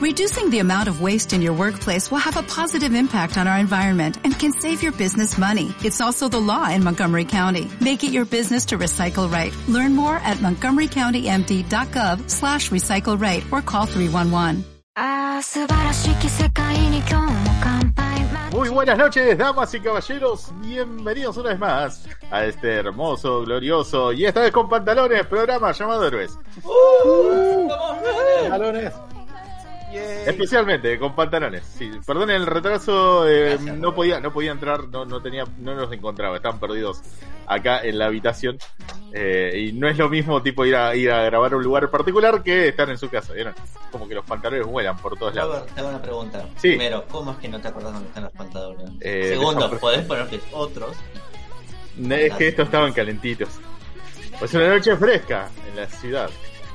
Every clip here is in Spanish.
Reducing the amount of waste in your workplace will have a positive impact on our environment and can save your business money. It's also the law in Montgomery County. Make it your business to recycle right. Learn more at montgomerycountymd.gov slash recycle right or call 311. Muy buenas noches, damas y caballeros. Bienvenidos una vez más a este hermoso, glorioso y esta vez con pantalones programa llamado Héroes. ¡Uh! Pantalones. Especialmente con pantalones. Sí, perdonen el retraso, eh, no podía, no podía entrar, no, no tenía, no nos encontraba, están perdidos acá en la habitación. Eh, y no es lo mismo tipo ir a ir a grabar a un lugar particular que estar en su casa, ¿vieron? Como que los pantalones vuelan por todos lados. Robert, te hago una pregunta. Sí. Primero, ¿cómo es que no te acordás dónde están los pantalones? Eh, Segundo, ¿podés ponerles otros? Es que estos estaban calentitos. Pues una noche fresca en la ciudad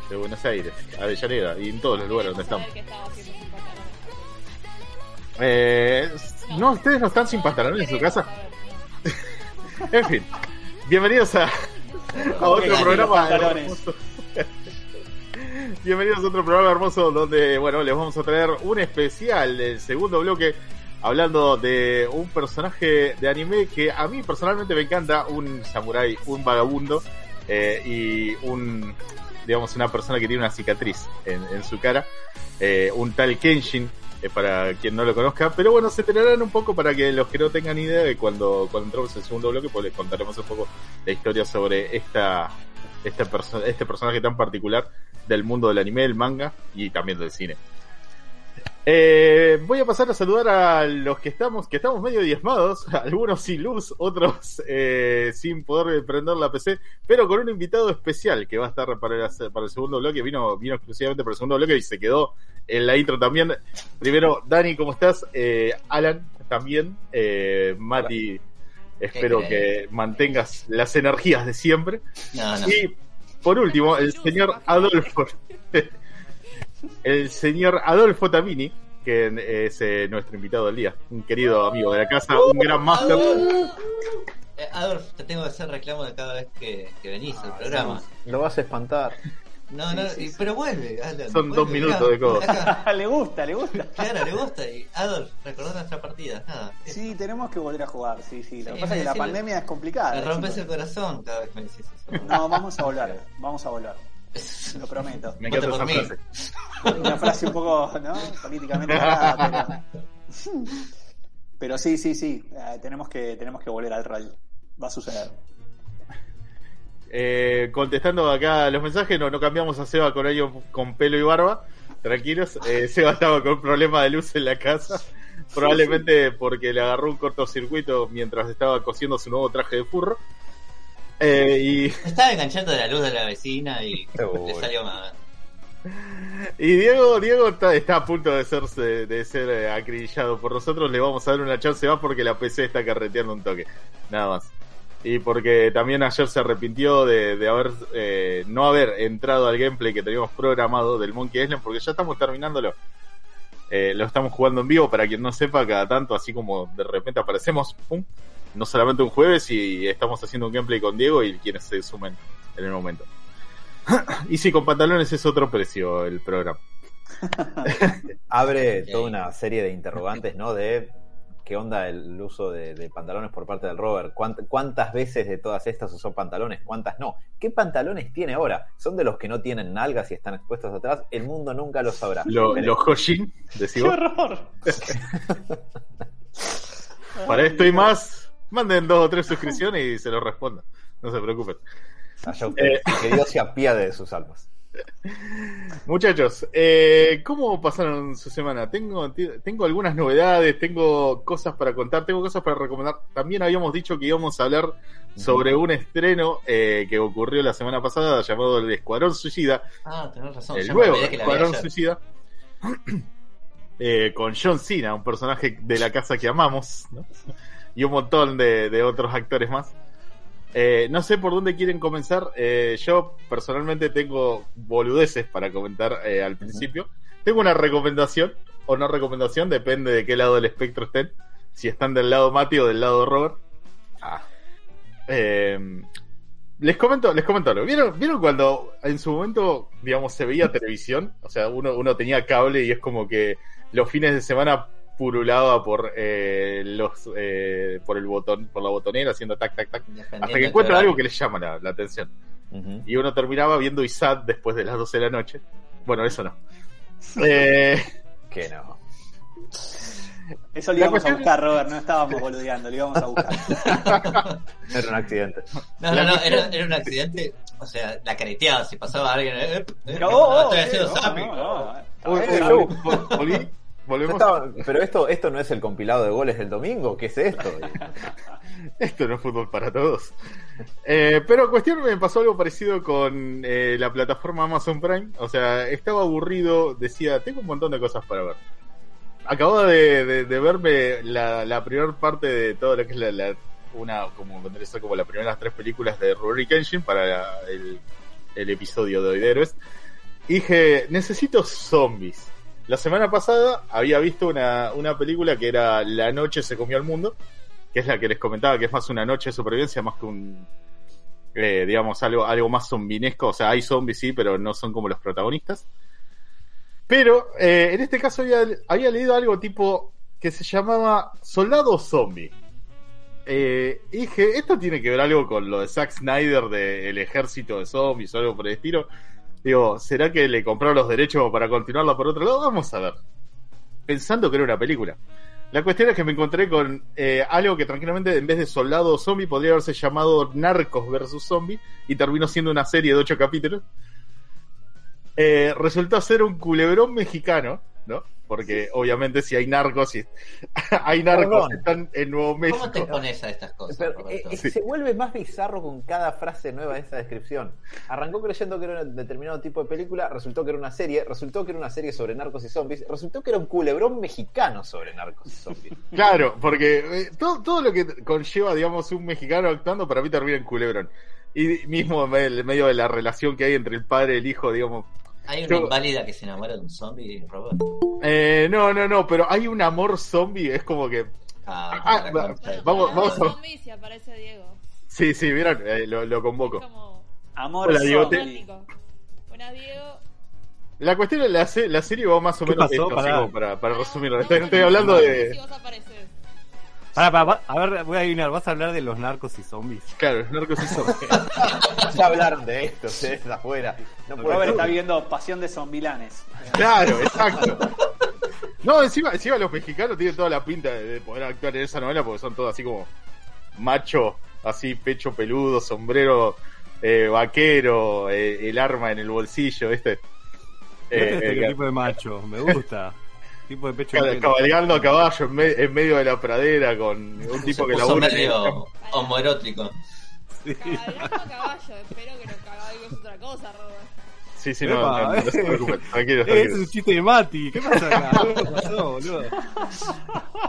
de Buenos Aires, Avellaneda y en todos los lugares donde estamos. Eh, no, ustedes no están sin pantalones en su casa. en fin, bienvenidos a, a otro programa hermoso. Bienvenidos a otro programa hermoso donde, bueno, les vamos a traer un especial del segundo bloque hablando de un personaje de anime que a mí personalmente me encanta, un samurái, un vagabundo eh, y un, digamos, una persona que tiene una cicatriz en, en su cara, eh, un tal Kenshin, eh, para quien no lo conozca, pero bueno, se enterarán un poco para que los que no tengan idea de cuando, cuando entramos en el segundo bloque, pues les contaremos un poco la historia sobre esta, esta perso- este personaje tan particular del mundo del anime, el manga y también del cine. Eh, voy a pasar a saludar a los que estamos, que estamos medio diezmados, algunos sin luz, otros eh, sin poder prender la PC, pero con un invitado especial que va a estar para el, para el segundo bloque, vino, vino exclusivamente para el segundo bloque y se quedó en la intro también. Primero, Dani, ¿cómo estás? Eh, Alan, también. Eh, Mati, espero Qué que mantengas las energías de siempre. No, no. Y por último, el señor Adolfo. el señor Adolfo Tamini, que es eh, nuestro invitado del día. Un querido amigo de la casa, un gran máster. Eh, Adolf, te tengo que hacer reclamo de cada vez que, que venís al programa. Lo vas a espantar. No, no, pero vuelve. Alan, Son vuelve, dos minutos acá, de acá. le gusta, le gusta. Claro, le gusta. Y Adolf, recordá nuestra partida. Nada. Sí, tenemos que volver a jugar, sí, sí. Lo Sí, que pasa es que la pandemia es complicada. Me rompes el corazón cada vez que me decís eso. No, vamos a volver, vamos a volver. Lo prometo. Me encanta por mí. frase. Una frase un poco, ¿no? Políticamente pero... Pero sí, sí, sí. eh, tenemos, que, tenemos que volver al rally. Va a suceder. Eh, contestando acá los mensajes, no, no cambiamos a Seba con ellos con pelo y barba. Tranquilos, eh, Seba estaba con un problema de luz en la casa. Probablemente porque le agarró un cortocircuito mientras estaba cosiendo su nuevo traje de furro. Eh, y Estaba enganchando de la luz de la vecina y Uy. le salió mal. Y Diego, Diego está, está a punto de ser, de ser eh, acribillado por nosotros. Le vamos a dar una chance más porque la PC está carreteando un toque. Nada más. Y porque también ayer se arrepintió de, de haber eh, no haber entrado al gameplay que teníamos programado del Monkey Island porque ya estamos terminándolo. Eh, lo estamos jugando en vivo para quien no sepa cada tanto, así como de repente aparecemos, pum, no solamente un jueves y estamos haciendo un gameplay con Diego y quienes se sumen en el momento. y sí, con pantalones es otro precio el programa. Abre toda una serie de interrogantes, ¿no? De qué onda el uso de, de pantalones por parte del Robert. ¿Cuánt- ¿Cuántas veces de todas estas usó pantalones? ¿Cuántas no? ¿Qué pantalones tiene ahora? ¿Son de los que no tienen nalgas y están expuestos atrás? El mundo nunca lo sabrá. Lo- Los Hoshin, decís ¡Qué horror! Para esto y más, manden dos o tres suscripciones y se lo respondo. No se preocupen. Allá ustedes, que Dios se apiade de sus almas. Muchachos, eh, ¿cómo pasaron su semana? Tengo, tengo algunas novedades, tengo cosas para contar, tengo cosas para recomendar. También habíamos dicho que íbamos a hablar sobre un estreno eh, que ocurrió la semana pasada llamado El Escuadrón Suicida. Ah, tenés razón. el nuevo Escuadrón ayer. Suicida. Eh, con John Cena, un personaje de la casa que amamos, ¿no? Y un montón de, de otros actores más. Eh, no sé por dónde quieren comenzar. Eh, yo personalmente tengo boludeces para comentar eh, al principio. Tengo una recomendación o no recomendación, depende de qué lado del espectro estén. Si están del lado Mati o del lado Robert. Ah, Eh, Les comento, les comento algo. ¿Vieron, ¿Vieron cuando en su momento, digamos, se veía televisión? O sea, uno, uno tenía cable y es como que los fines de semana purulaba por eh, los eh, por el botón, por la botonera haciendo tac tac tac, hasta que encuentra algo que les llama la, la atención. Y uno terminaba viendo ISAT después de las 12 de la noche. Bueno, eso no. Eh, Que no. Eso lo íbamos a buscar, Robert, no estábamos boludeando, lo íbamos a buscar. Era un accidente. No, no, no, era, era un accidente. O sea, la careteaba. Si pasaba alguien. Eh, eh, Pero, no, oh, oh, estoy eh, haciendo no, zapping. no, no, uy, está pero esto, esto no es el compilado de goles del domingo. ¿Qué es esto? Esto no es fútbol para todos. Eh, pero cuestión me pasó algo parecido con eh, la plataforma Amazon Prime. O sea, estaba aburrido, decía, tengo un montón de cosas para ver. Acababa de, de- de verme la, la primera parte de todo lo que es la, la- una, como como las primeras tres películas de Rurouni Kenshin para la- el, el episodio de hoy de Héroes. Y dije, necesito zombies. La semana pasada había visto una, una película que era La noche se comió al mundo, que es la que les comentaba, que es más una noche de supervivencia, más que un, eh, digamos, algo, algo más zombinesco. O sea, hay zombies, sí, pero no son como los protagonistas. Pero eh, en este caso había, había leído algo tipo que se llamaba Soldado Zombie. Eh, y dije, esto tiene que ver algo con lo de Zack Snyder del ejército de zombies o algo por el estilo. Digo, ¿será que le compraron los derechos para continuarla por otro lado? Vamos a ver. Pensando que era una película. La cuestión es que me encontré con eh, algo que tranquilamente en vez de Soldado Zombie podría haberse llamado Narcos versus Zombie y terminó siendo una serie de ocho capítulos. Eh, resultó ser un culebrón mexicano, ¿no? Porque obviamente si hay narcos, si hay narcos están en Nuevo México. ¿Cómo te pones a estas cosas, Pero, Roberto? eh, eh, Se vuelve más bizarro con cada frase nueva de esa descripción. Arrancó creyendo que era un determinado tipo de película, resultó que era una serie, resultó que era una serie sobre narcos y zombies, resultó que era un culebrón mexicano sobre narcos y zombies. Claro, porque eh, todo, todo lo que conlleva, digamos, un mexicano actuando, para mí termina en culebrón. Y mismo en medio de la relación que hay entre el padre y el hijo, digamos. Hay una yo- inválida que se enamora de un zombie, Robert. Eh, no, no, no, pero hay un amor zombie, es como que. Ah, Ah, de- vamos- vamos zombies y aparece Diego. Sí, sí, vieron, Eh, lo, lo convoco. Es como Amor Hola, Diego, te- zombie. Buenas, Diego. La cuestión es la, se- la serie va más o ¿Qué menos pasó? esto, para, para resumirlo. Vamos Estoy, hablando si de. vos apareces. Pará, pará, va- a ver, voy a adivinar. ¿Vas a hablar de los narcos y zombies? Claro, los narcos y zombies. Ya hablaron de esto, ustedes afuera. No Robert está viendo Pasión de Zombilanes. Claro, exacto. No, encima, encima los mexicanos tienen toda la pinta de, de poder actuar en esa novela porque son todos así como macho, así pecho peludo, sombrero eh, vaquero, eh, el arma en el bolsillo, ¿viste? Este Eh, eh, estereotipo de macho, me gusta. Tipo de pecho cabalgando a caballo en, me- en medio de la pradera con un Se tipo que labura medio homoerótico. Sí. Cabalgando a caballo. Espero que no caballo es otra cosa, Robert. Sí, sí, no, Epa, no, no se eh. preocupen, tranquilo, tranquilo. ese es un chiste de Mati. ¿Qué pasa acá? ¿Qué pasó, boludo?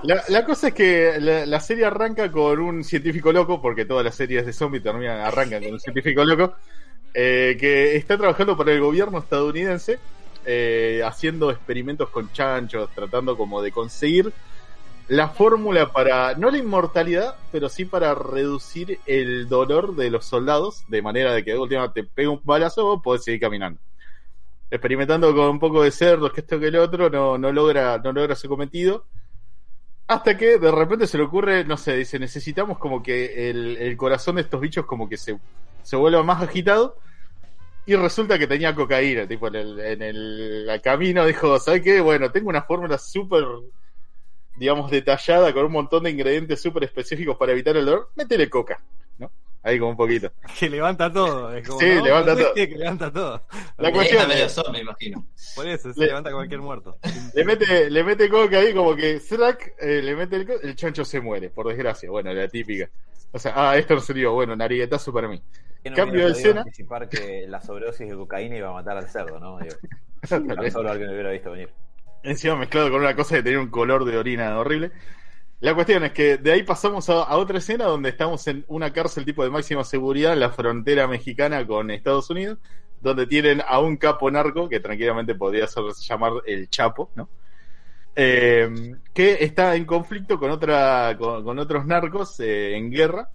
La, la cosa es que la, la serie arranca con un científico loco, porque todas las series de zombies terminan, arrancan con un científico loco, eh, que está trabajando para el gobierno estadounidense, eh, haciendo experimentos con chanchos, tratando como de conseguir la fórmula para, no la inmortalidad, pero sí para reducir el dolor de los soldados, de manera de que de última te pega un balazo vos podés seguir caminando. Experimentando con un poco de cerdos, que esto que el otro, no, no logra, no logra cometido. Hasta que de repente se le ocurre, no sé, dice, necesitamos como que el, el corazón de estos bichos como que se, se vuelva más agitado. Y resulta que tenía cocaína, tipo, en el, en el camino dijo, ¿sabes qué? Bueno, tengo una fórmula súper, digamos, detallada con un montón de ingredientes súper específicos para evitar el dolor. Métele coca, ¿no? Ahí como un poquito. Que levanta todo. Es como, Sí, ¿no? levanta ¿No todo. Que levanta todo. La Eh, cuestión medio es- zombie, me imagino. Por eso, se Le- levanta cualquier muerto. Le mete, le mete coca ahí como que Shrek eh, le mete el, el chancho se muere, por desgracia. Bueno, la típica. O sea, ah, esto no se dio, bueno, nariguetazo para mí. ¿Qué no Cambio de escena. anticipar que la sobredosis de cocaína iba a matar al cerdo, ¿no? Digo, solo alguien lo hubiera visto venir. Encima mezclado con una cosa de tener un color de orina horrible. La cuestión es que de ahí pasamos a, a otra escena donde estamos en una cárcel tipo de máxima seguridad en la frontera mexicana con Estados Unidos, donde tienen a un capo narco, que tranquilamente podría ser llamar el Chapo, ¿no? Eh, que está en conflicto con otra con, con otros narcos eh, en guerra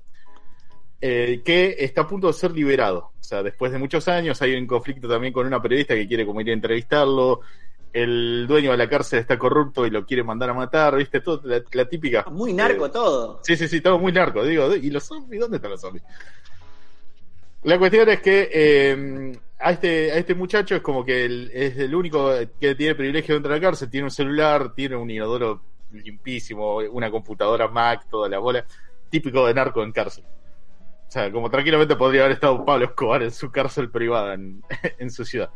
eh, que está a punto de ser liberado. O sea, después de muchos años hay un conflicto también con una periodista que quiere como ir a entrevistarlo. El dueño de la cárcel está corrupto y lo quiere mandar a matar, ¿viste? Todo, la, la típica. Muy narco Eh, todo. Sí, sí, sí, todo muy narco. Digo, ¿y los zombies? ¿Dónde están los zombies? La cuestión es que eh, a, este, a este muchacho es como que el- es el único que tiene privilegio dentro de la cárcel. Tiene un celular, tiene un inodoro limpísimo, una computadora Mac, toda la bola. Típico de narco en cárcel. O sea, como tranquilamente podría haber estado Pablo Escobar en su cárcel privada en, su ciudad.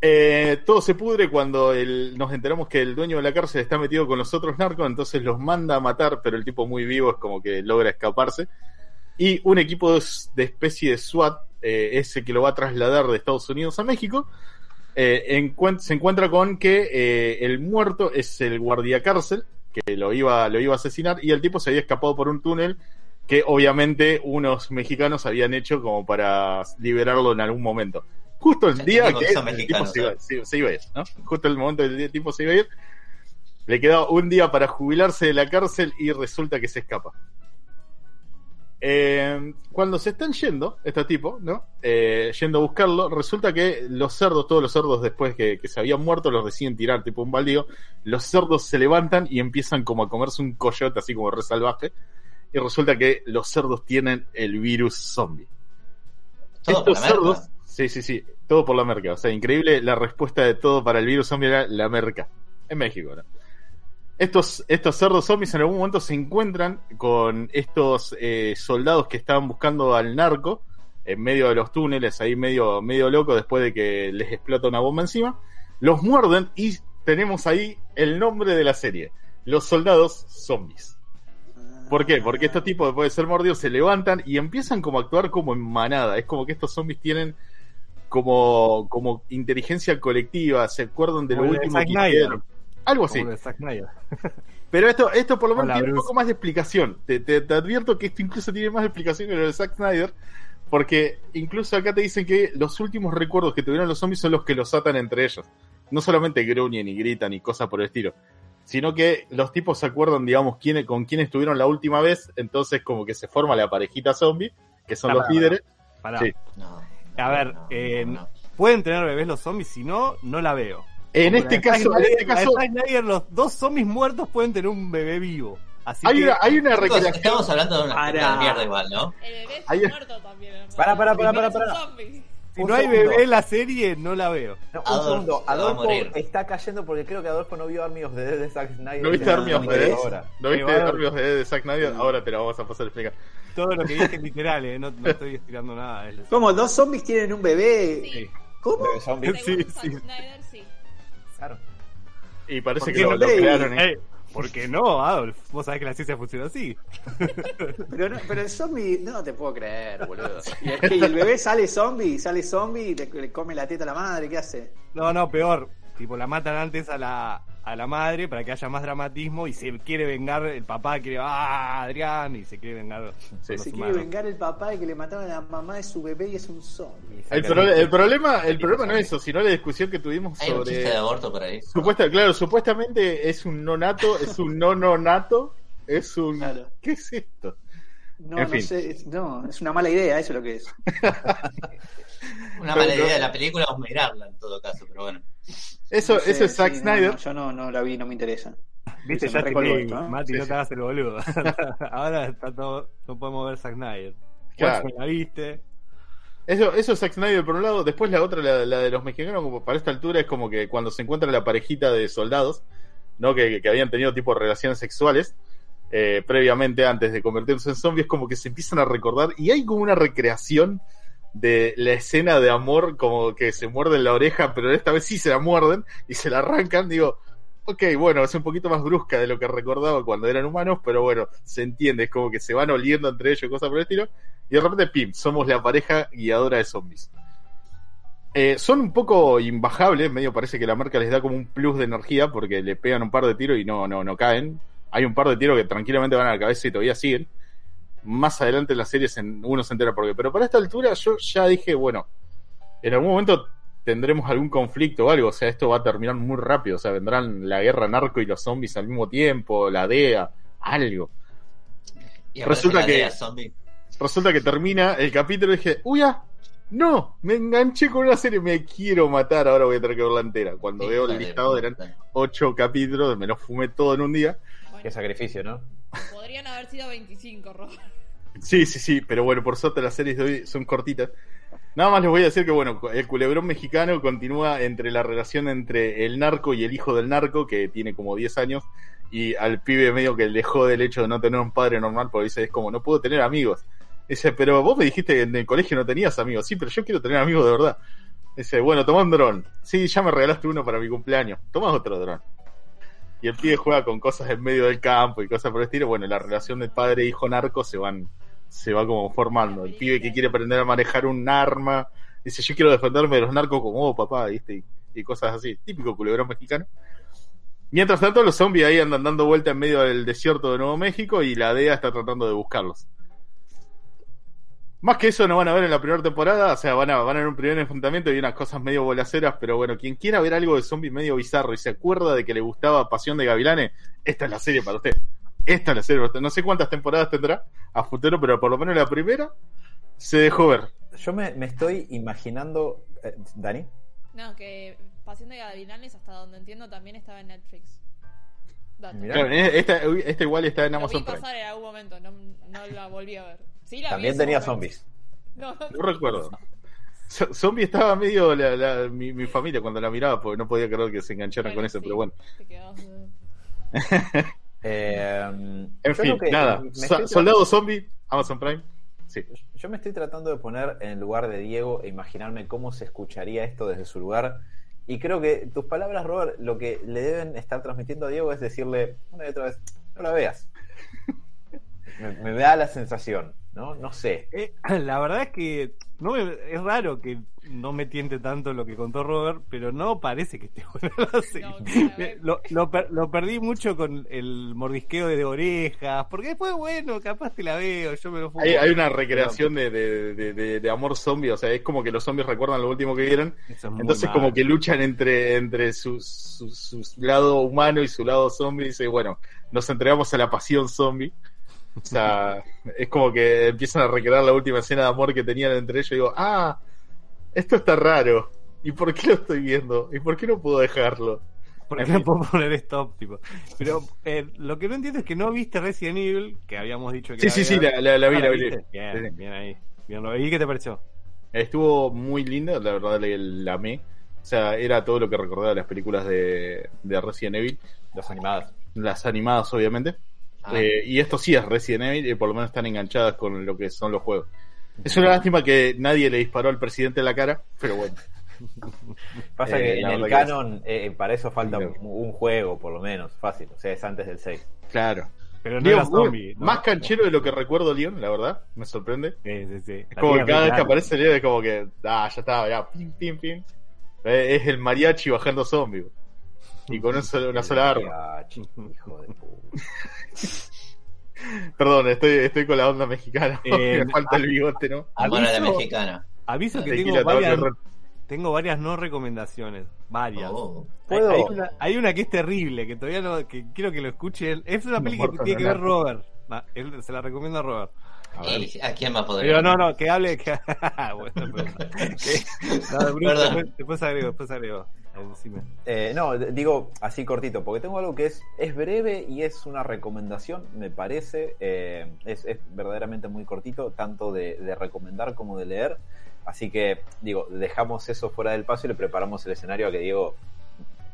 Eh, todo se pudre cuando el- nos enteramos que el dueño de la cárcel está metido con los otros narcos, entonces los manda a matar, pero el tipo muy vivo es como que logra escaparse. Y un equipo de, especie de SWAT, eh, ese que lo va a trasladar de Estados Unidos a México, eh, se encuentra con que eh, el muerto es el guardia cárcel, que lo iba, lo iba a asesinar, y el tipo se había escapado por un túnel que obviamente unos mexicanos habían hecho como para liberarlo en algún momento. Justo el día que el tipo se iba, se- se iba a ir, ¿no? Justo el momento del tipo se iba a ir, le quedaba un día para jubilarse de la cárcel y resulta que se escapa. Eh, cuando se están yendo, este tipo, ¿no? Eh, yendo a buscarlo, resulta que los cerdos, todos los cerdos después que, que se habían muerto, los deciden tirar tipo un baldío. Los cerdos se levantan y empiezan como a comerse un coyote así como re salvaje. Y resulta que los cerdos tienen el virus zombie. Todo por Estos merca. cerdos, sí, sí, sí, todo por la merca. O sea, increíble la respuesta de todo para el virus zombie era la merca. En México, ¿no? Estos, estos cerdos zombies en algún momento se encuentran con estos eh, soldados que estaban buscando al narco en medio de los túneles, ahí medio, medio loco, después de que les explota una bomba encima. Los muerden y tenemos ahí el nombre de la serie: Los soldados zombies. ¿Por qué? Porque estos tipos, después de ser mordidos, se levantan y empiezan como a actuar como en manada. Es como que estos zombies tienen como, como inteligencia colectiva, se acuerdan de lo Como el de último Zack que Snyder. hicieron. Algo así. Como de. Pero esto, esto por lo menos Hola, tiene un poco más de explicación. Te, te- te advierto que esto incluso tiene más explicación que lo de Zack Snyder. Porque incluso acá te dicen que los últimos recuerdos que tuvieron los zombies son los que los atan entre ellos. No solamente gruñen y gritan y cosas por el estilo. Sino que los tipos se acuerdan, digamos, quién, con quién estuvieron la última vez. Entonces como que se forma la parejita zombie, que son Pará, los pará, líderes. Pará. Sí. No. A ver, No, eh, pueden tener bebés los zombies, si no, no la veo. En este Zack caso, en este caso, Snyder, los dos zombies muertos pueden tener un bebé vivo. Así hay que, una, hay una recreación. estamos hablando de una Para. de mierda igual, ¿no? El bebé está Ahí- muerto también, hermano. Para, para, para, Si no hay segundo. bebé en la serie, no la veo. No, un Adolfo segundo. Adolfo está cayendo porque creo que Adolfo no vio Army of the Dead de Zack Snyder. ¿No viste Army of no the Dead? ahora. ¿No viste Army of the Dead de Zack Snyder? Ahora te lo vamos a pasar a explicar. Todo lo que dije es literal, eh, no, no estoy estirando nada. es- ¿Cómo? ¿Dos zombies tienen un bebé? Sí. ¿Cómo? Sí, sí. Zack Snyder, sí. Claro. Y parece ¿Por que lo, lo crearon. ¿eh? ¿Por qué no, Adolf? Vos sabés que la ciencia funciona así. Pero, no, pero el zombie, no te puedo creer, boludo. Y es que el bebé sale zombie, sale zombie y le, le come la teta a la madre, ¿qué hace? No, no, peor. Tipo, la matan antes a la, a la madre para que haya más dramatismo y se quiere vengar, el papá quiere, ah, Adrián, y se quiere vengar. Sí. Se quiere vengar el papá de que le mataron a la mamá de su bebé y es un zombie. El, pro- el problema, el problema no es eso, sino la discusión que tuvimos Hay un chiste de sobre. aborto por ahí. Supuesta, claro, supuestamente es un no nato, es un no no nato, es un. Claro. ¿Qué es esto? No, En no fin. sé, es, no, es una mala idea, eso es lo que es. Una mala idea de la película, vamos a mirarla en todo caso, pero bueno. Eso, No sé, eso es Zack sí, Snyder. no, yo no, no la vi, no me interesa. Viste, ya te ¿eh? Mati, Sí, no sí. te hagas el boludo. Ahora está todo, no podemos ver Zack Snyder. Claro. La viste. Eso, eso es Zack Snyder por un lado. Después la otra, la, la de los mexicanos, como para esta altura, es como que cuando se encuentra la parejita de soldados, ¿no? Que, que habían tenido tipo relaciones sexuales eh, previamente antes de convertirse en zombies, como que se empiezan a recordar y hay como una recreación de la escena de amor, como que se muerden la oreja, pero esta vez sí se la muerden y se la arrancan. Digo, ok, bueno, es un poquito más brusca de lo que recordaba cuando eran humanos, pero bueno, se entiende, es como que se van oliendo entre ellos, cosas por el estilo. Y de repente, pim, somos la pareja guiadora de zombies. Eh, son un poco imbajables, medio parece que la marca les da como un plus de energía porque le pegan un par de tiros y no, no, no caen. Hay un par de tiros que tranquilamente van a la cabeza y todavía siguen. Más adelante en la serie se- uno se entera por qué. Pero para esta altura yo ya dije, bueno, en algún momento tendremos algún conflicto o algo. O sea, esto va a terminar muy rápido. O sea, vendrán la guerra narco y los zombies al mismo tiempo, la DEA, algo. Y Resulta que- zombie. resulta que termina el capítulo y dije, uy, ah, no, me enganché con una serie, me quiero matar, ahora voy a tener que verla entera. Cuando veo el listado eran ocho capítulos, me los fumé todo en un día. Qué sacrificio, ¿no? podrían haber sido 25, Robert. Sí, sí, sí, pero bueno, por suerte las series de hoy son cortitas. Nada más les voy a decir que, bueno, el culebrón mexicano continúa entre la relación entre el narco y el hijo del narco, que tiene como 10 años, y al pibe medio que le dejó del hecho de no tener un padre normal, porque dice, es como, no puedo tener amigos. Dice, pero vos me dijiste que en el colegio no tenías amigos. Sí, pero yo quiero tener amigos de verdad. Dice, bueno, toma un dron. Sí, ya me regalaste uno para mi cumpleaños. Toma otro dron. Y el pibe juega con cosas en medio del campo y cosas por el estilo. Bueno, la relación de padre e hijo narco se van, se va como formando. El pibe que quiere aprender a manejar un arma. Dice, yo quiero defenderme de los narcos como vos, papá, ¿viste? Y, y cosas así. Típico culebrón mexicano. Mientras tanto, los zombies ahí andan dando vuelta en medio del desierto de Nuevo México y la DEA está tratando de buscarlos. Más que eso no van a ver en la primera temporada, o sea, van a, van a ver un primer enfrentamiento y unas cosas medio bolaceras, pero bueno, quien quiera ver algo de zombie medio bizarro y se acuerda de que le gustaba Pasión de Gavilanes, esta es la serie para usted. Esta es la serie para usted. No sé cuántas temporadas tendrá a futuro, pero por lo menos la primera se dejó ver. Yo me, me estoy imaginando. eh, ¿Dani? No, que Pasión de Gavilanes, hasta donde entiendo, también estaba en Netflix. Dato. Mirá. Claro, esta, esta igual está en Amazon Prime. pasar en algún momento, no, no la volví a ver. Sí, la vi También tenía momento. zombies. No, no, No recuerdo. Zombie estaba medio la, la- mi, mi familia cuando la miraba, porque no podía creer que se engancharan con eso, sí, pero bueno. te eh. Eh, En fin, nada. So- Soldado Zombie, Amazon Prime. Sí. Yo me estoy tratando de poner en el lugar de Diego e imaginarme cómo se escucharía esto desde su lugar. Y creo que tus palabras, Robert, lo que le deben estar transmitiendo a Diego es decirle una y otra vez, no la veas. Me, me da la sensación, ¿no? No sé. Eh, la verdad es que no me- es raro que no me tiente tanto lo que contó Robert, pero no parece que esté buena la serie. No, claro, Me- lo, lo per- lo perdí mucho con el mordisqueo de orejas, porque después, bueno, capaz te la veo, yo me lo fumo. Hay, hay una recreación de, de, de- de- de amor zombie, o sea, es como que los zombies recuerdan lo último que vieron, es entonces como que luchan entre, entre su, su, su lado humano y su lado zombie, y dice, bueno, nos entregamos a la pasión zombie. O sea, es como que empiezan a recrear la última escena de amor que tenían entre ellos y digo, ah, esto está raro. ¿Y por qué lo estoy viendo? ¿Y por qué no puedo dejarlo? Porque no puedo poner stop, tipo. Pero eh, lo que no entiendo es que no viste Resident Evil, que habíamos dicho que Sí, sí, sí, la, la- la vi, Ah, la vi. Bien, bien ahí. Bien, lo vi. ¿Y qué te pareció? Estuvo muy linda, la verdad la, amé. O sea, era todo lo que recordaba de las películas de, de Resident Evil, Los animadas. las animadas obviamente. Ah, Eh, y esto sí es Resident Evil y por lo menos están enganchadas con lo que son los juegos. Es una lástima que nadie le disparó al presidente en la cara, pero bueno. Pasa Eh, que en la el canon, eh, para eso falta Claro. un, un juego, por lo menos, fácil. O sea, es antes del 6. Claro. Pero no era zombie. ¿no? más canchero de lo que recuerdo Leon, la verdad, me sorprende. Sí, sí, sí. Es La como que cada vez que aparece Leon es como que, ah, ya está, ya, pim, pim, pim. Eh, Es el mariachi bajando zombie. Y con un solo- una sola arma. Ah, chi- hijo de puta. Perdón, estoy, estoy con la onda mexicana. Eh, me falta el bigote, ¿no? amor a la aviso- mexicana. Aviso que tengo varias, tengo varias no recomendaciones. Varias. Oh. Hay, ¿Puedo? hay una, hay una que es terrible, que todavía no, que quiero que lo escuchen. Es una película que tiene que ver. Robert. Va, él- se la recomiendo a Robert. A ver. ¿Y ¿A quién va a poder? Pero no, no, que hable. Que... bueno, pero- que- no, Bruce, Perdón. después, después agrego, después agrego. Eh. Eh, no, digo así cortito, porque tengo algo que es, es breve y es una recomendación, me parece. eh, es, es verdaderamente muy cortito, tanto de, de recomendar como de leer. Así que, digo, dejamos eso fuera del paso y le preparamos el escenario a que Diego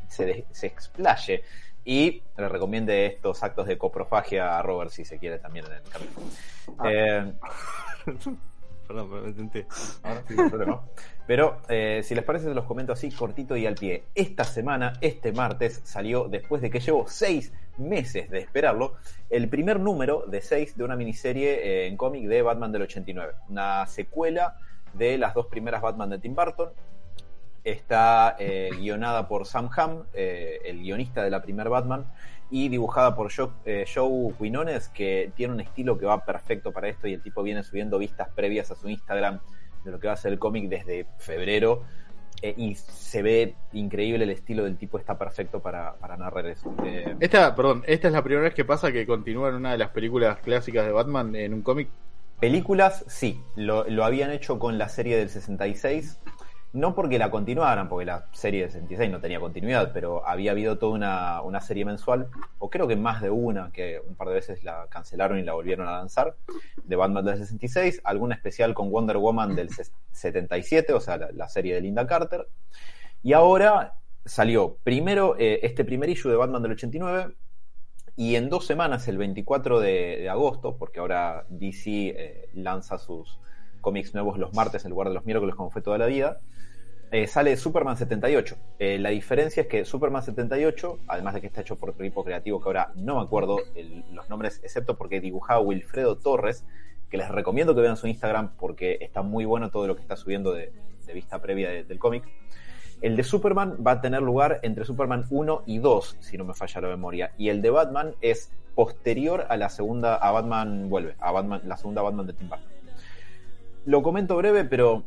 se, de- se explaye y le recomiende estos actos de coprofagia a Robert si se quiere también en el camino. Eh, Perdón, pero me tenté. Ahora sí. Pero eh, si les parece, se los comento así cortito y al pie. Esta semana, este martes, salió, después de que llevo seis meses de esperarlo, el primer número de seis de una miniserie eh, en cómic de Batman del 89. Una secuela de las dos primeras Batman de Tim Burton. Está eh, guionada por Sam Hamm, el guionista de la primer Batman, y dibujada por Joe, eh, Joe Quinones, que tiene un estilo que va perfecto para esto y el tipo viene subiendo vistas previas a su Instagram de lo que va a ser el cómic desde febrero eh, y se ve increíble el estilo del tipo, está perfecto para, para narrar eso. Eh, Esta, perdón, esta es la primera vez que pasa que continúa en una de las películas clásicas de Batman en un cómic. películas, sí, lo, lo habían hecho con la serie del 66. No porque la continuaran, porque la serie del 66 no tenía continuidad, pero había habido toda una, una serie mensual, o creo que más de una, que un par de veces la cancelaron y la volvieron a lanzar, de Batman del 66, alguna especial con Wonder Woman del 77, o sea, la, serie de Linda Carter. Y ahora salió primero eh, este primer issue de Batman del 89 y en dos semanas, el 24 de, de agosto, porque ahora DC eh, lanza sus cómics nuevos los martes en lugar de los miércoles como fue toda la vida, eh, sale Superman 78. Eh, la diferencia es que Superman 78, además de que está hecho por otro equipo creativo que ahora no me acuerdo los nombres, excepto porque dibujaba Wilfredo Torres, que les recomiendo que vean su Instagram porque está muy bueno todo lo que está subiendo de, vista previa de- del cómic. El de Superman va a tener lugar entre Superman 1 y 2, si no me falla la memoria. Y el de Batman es posterior a la segunda, a Batman vuelve, a Batman, la segunda Batman de Tim Burton. Lo comento breve, pero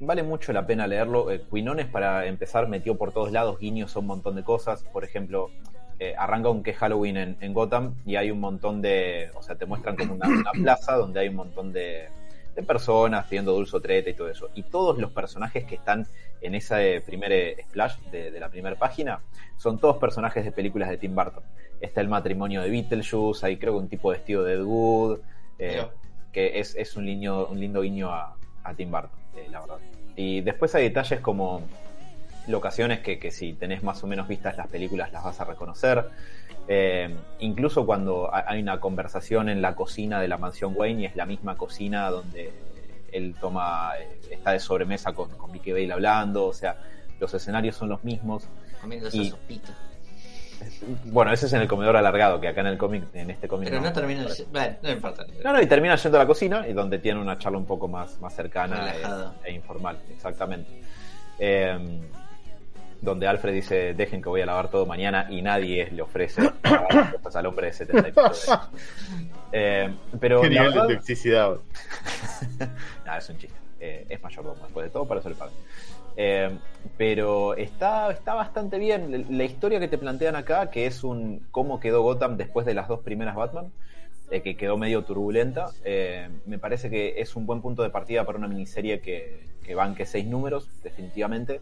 vale mucho la pena leerlo. Eh, Quinones, para empezar, metió por todos lados guiños a un montón de cosas. Por ejemplo, eh, arranca un que Halloween en, en Gotham y hay un montón de. O sea, te muestran como una, una plaza donde hay un montón de, de personas pidiendo dulce o treta y todo eso. Y todos los personajes que están en ese primer eh, splash de, de la primera página son todos personajes de películas de Tim Burton. Está el matrimonio de Beetlejuice, hay creo que un tipo vestido de Ed Wood, eh, que es, es un, liño, un lindo guiño a, a Tim Burton, eh, la verdad. Y después hay detalles como locaciones que, que si tenés más o menos vistas las películas las vas a reconocer. Eh, incluso cuando ha- hay una conversación en la cocina de la mansión Wayne y es la misma cocina donde él toma, eh, está de sobremesa con, con Vicky Bale hablando, o sea, los escenarios son los mismos. Comiendo esa sopita. Bueno, ese es en el comedor alargado, que acá en el cómic, en este cómic Pero no. no termina el... Bueno, no importa. No, no, y termina yendo a la cocina y donde tiene una charla un poco más, más cercana Relajada. e, e informal, exactamente. Eh, donde Alfred dice, dejen que voy a lavar todo mañana y nadie le ofrece lavar las cosas al hombre de 70 y pico de años. Eh, pero Qué nivel de toxicidad. Nada, es un chiste. Eh, es mayordomo, después de todo, para eso le pagan. Eh, pero está, está bastante bien. La- historia que te plantean acá, que es un cómo quedó Gotham después de las dos primeras Batman, eh, que quedó medio turbulenta, eh, me parece que es un buen punto de partida para una miniserie que, que banque seis números, definitivamente.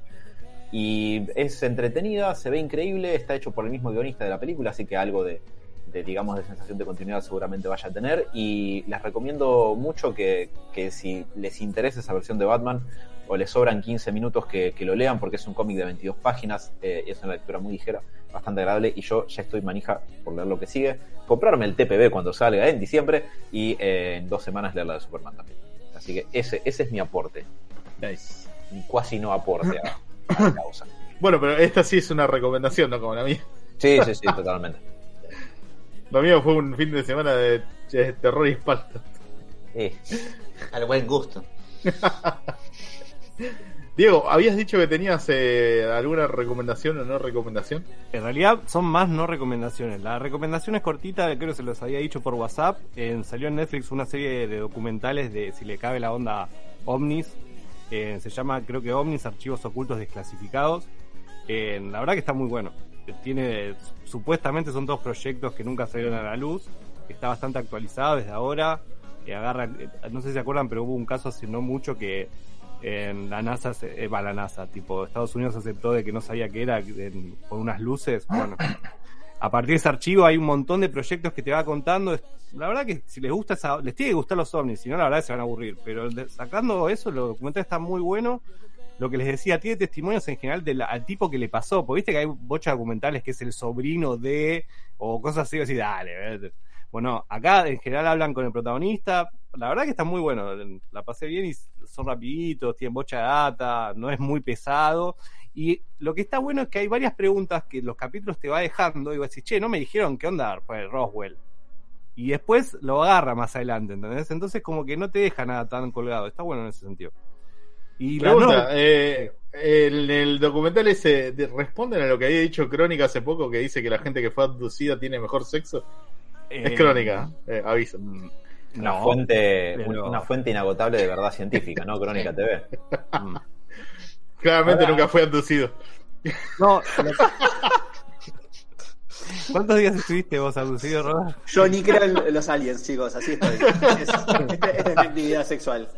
Y es entretenida, se ve increíble, está hecho por el mismo guionista de la película, así que algo de, de, digamos, de sensación de continuidad seguramente vaya a tener. Y les recomiendo mucho que, que si les interesa esa versión de Batman o les sobran 15 minutos que, que lo lean, porque es un cómic de 22 páginas, eh, es una lectura muy ligera, bastante agradable, y yo ya estoy manija por leer lo que sigue. Comprarme el TPB cuando salga en diciembre y eh, en dos semanas leer la de Superman también. Así que ese, ese es mi aporte. Nice. Un cuasi no aporte a, a la causa. Bueno, pero esta sí es una recomendación, ¿no? Como la mía. Sí, sí, sí, totalmente. Lo mío fue un fin de semana de, de terror y espanto. Eh, Al buen gusto. Diego, ¿habías dicho que tenías eh, alguna recomendación o no recomendación? En realidad son más no recomendaciones. La recomendación es cortita, creo que se los había dicho por WhatsApp. En- salió en Netflix una serie de documentales de si le cabe la onda ovnis. Eh, se llama, creo que Ovnis, Archivos Ocultos Desclasificados. Eh, la verdad que está muy bueno. Eh, Tiene, supuestamente son dos proyectos que nunca salieron a la luz. Está bastante actualizado desde ahora. Eh, agarra, eh, no sé si se acuerdan, pero hubo un caso hace no mucho que en la NASA, se- eh, va la NASA, tipo Estados Unidos aceptó de que no sabía qué era en- por unas luces. Bueno, a partir de ese archivo hay un montón de proyectos que te va contando. La verdad que si les gusta esa, les tiene que gustar los ovnis, si no la verdad se van a aburrir. Pero sacando eso, los documentales están muy buenos. Lo que les decía, tiene testimonios en general del al tipo que le pasó, porque viste que hay bochas documentales que es el sobrino de, o cosas así, decís, dale, vete. Bueno, acá en general hablan con el protagonista. La verdad que está muy bueno. La pasé bien y son rapiditos, tienen bocha de data, no es muy pesado. Y lo que está bueno es que hay varias preguntas que los capítulos te va dejando y vas a decir, che, no me dijeron qué onda pues Roswell. Y después lo agarra más adelante, ¿entendés? Entonces como que no te deja nada tan colgado. Está bueno en ese sentido. Y la Pregunta, no- eh, en el documental ese, de- ¿responden a lo que había dicho Crónica hace poco, que dice que la gente que fue abducida tiene mejor sexo? Eh, es Crónica, eh, aviso. mm, una, no, fuente, pero- una fuente inagotable de verdad científica, ¿no? Crónica TV. mm. Claramente Ahora- nunca fue abducido. No, lo- ¿Cuántos días estuviste vos abducido, Robert? Yo ni creo en los aliens, chicos, así estoy. Es, esta es mi actividad sexual.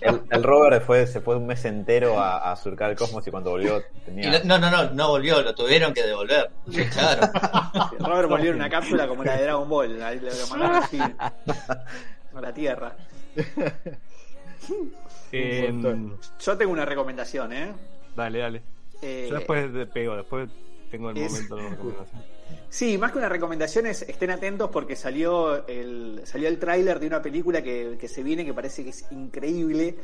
El, el Robert fue, se fue un mes entero a, a surcar el cosmos y cuando volvió Y tenía. lo- no, no, no, no volvió, lo tuvieron que devolver. Lo echaron. Robert volvió en una cápsula como la de Dragon Ball, ahí lo lo mandaron así a la Tierra. Eh. Yo tengo una recomendación, ¿eh? dale, dale. Eh, Yo después te pego, después tengo el es- momento de la recomendación. Sí, más que una recomendación es estén atentos porque salió el salió el tráiler de una película que, que se viene que parece que es increíble,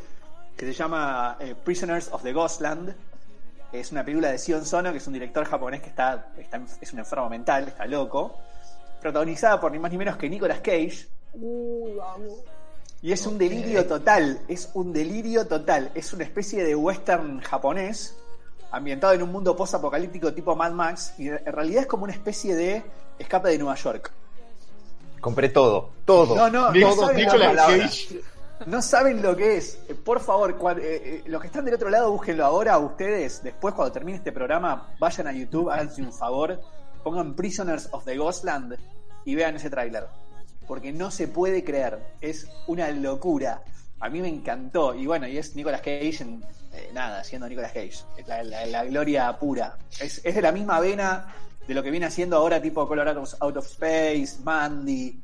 que se llama eh, Prisoners of the Ghostland. Es una película de Sion Sono, que es un director japonés que está, está en- es un enfermo mental, está loco, protagonizada por ni más ni menos que Nicolas Cage. Y es un delirio total, es un delirio total, es una especie de western japonés ambientado en un mundo post-apocalíptico tipo Mad Max y en realidad es como una especie de escape de Nueva York. Compré todo, todo. No, no. Cage. no saben lo que es. Eh, Por favor, eh, eh, los que están del otro lado, búsquenlo ahora ustedes. Después, cuando termine este programa, vayan a YouTube, háganse un favor, pongan Prisoners of the Ghostland y vean ese tráiler. Porque no se puede creer, es una locura. A mí me encantó. Y bueno, y es Nicolas Cage en, eh, nada, siendo Nicolas Cage. La, la- la gloria pura. Es, es de la misma vena de lo que viene haciendo ahora tipo Colorado Out of Space, Mandy.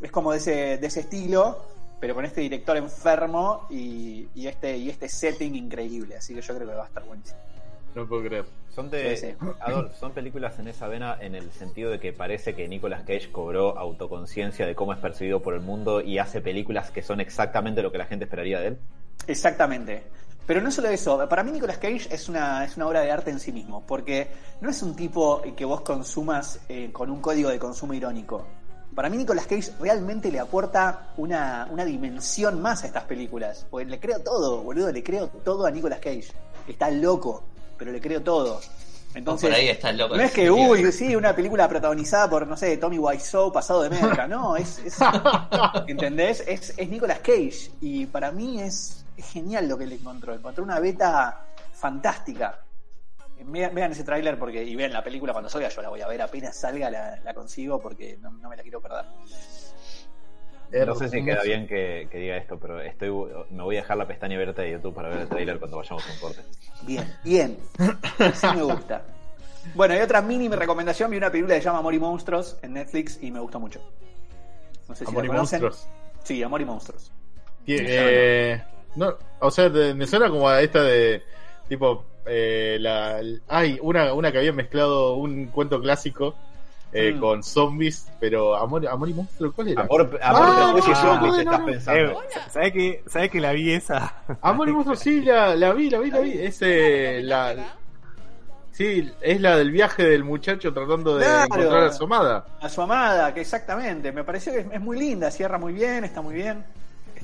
Es como de ese, de ese estilo, pero con este director enfermo y, y este, y este setting increíble. Así que yo creo que va a estar buenísimo. No puedo creer. Son de. Sí, sí. Adolf, son películas en esa vena en el sentido de que parece que Nicolas Cage cobró autoconciencia de cómo es percibido por el mundo y hace películas que son exactamente lo que la gente esperaría de él. Exactamente. Pero no solo eso, para mí Nicolas Cage es una, es una obra de arte en sí mismo, porque no es un tipo que vos consumas eh, con un código de consumo irónico. Para mí Nicolas Cage realmente le aporta una, una dimensión más a estas películas, porque le creo todo, boludo, le creo todo a Nicolas Cage. Está loco, pero le creo todo. Entonces, por ahí está loco. no es que, uy, sí, una película protagonizada por, no sé, Tommy Wiseau pasado de merca. No, es, es- ¿entendés? Es, es Nicolas Cage. Y para mí es, es genial lo que le encontró. Encontró una beta fantástica. Vean, vean ese tráiler porque y vean la película cuando salga. Yo la voy a ver apenas salga, la, la consigo porque no, no me la quiero perder. No sé si queda bien que, que diga esto, pero estoy me voy a dejar la pestaña abierta de YouTube para ver el trailer cuando vayamos a un corte. Bien, bien. Sí me gusta. Bueno, y otra mínima recomendación. Vi una película que se llama Amor y Monstruos en Netflix y me gustó mucho. No sé si Amor la y conocen. monstruos. Sí, Amor y Monstruos. Eh, no, o sea, te- me suena como a esta de tipo eh, la hay una una que había mezclado un cuento clásico eh, Mm. con zombies, pero amor amor y monstruos, ¿cuál era? Amor, amor Ah, prejuicio y ah, zombies, bueno, estás no. pensando. Hola. ¿Sabes que, ¿Sabes que la vi esa? Amor y monstruos sí la, la vi, la vi, la vi. Es eh, la sí, es la del viaje del muchacho tratando de Claro. encontrar a su amada. A su amada, que exactamente. Me pareció que es, es muy linda, cierra muy bien, está muy bien.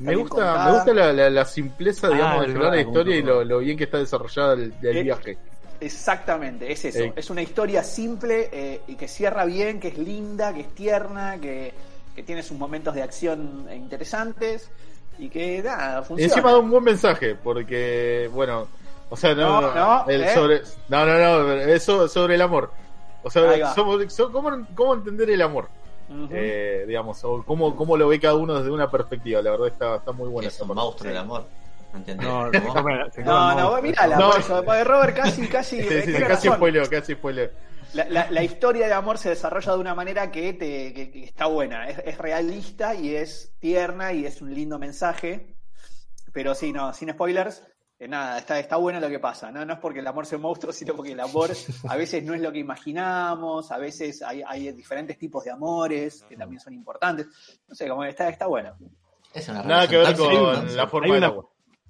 Me gusta, contada. me gusta la, la, la simpleza, digamos, Ah, de es llevar la historia y lo, lo bien que está desarrollada el, Eh, viaje. Exactamente, es eso. Eh. Es una historia simple eh, y que cierra bien, que es linda, que es tierna, que, que tiene sus momentos de acción interesantes y que nada, Y funciona. encima da un buen mensaje, porque, bueno, o sea, no, No, no, el ¿eh? sobre, no, no, no, es so- sobre el amor. O sea, somos, so- ¿cómo, ¿cómo entender el amor? Eh, digamos, o cómo, cómo lo ve cada uno desde una perspectiva. La verdad está, está muy buena Es esa un parte. monstruo del amor. ¿Entendés? No, No, no, mirala, No. por eso, porque Robert casi, casi, Sí, sí, sí, casi razón. spoileo, casi. La, la- la historia de amor se desarrolla de una manera que, te, que, que está buena, es, es realista y es tierna y es un lindo mensaje. Pero sí, no, sin spoilers, eh, nada, está, está bueno lo que pasa. ¿no? no es porque el amor sea un monstruo, sino porque el amor a veces no es lo que imaginamos, a veces hay, hay diferentes tipos de amores que también son importantes. No sé, como está, está bueno. Es una Nada que ver con la forma del agua.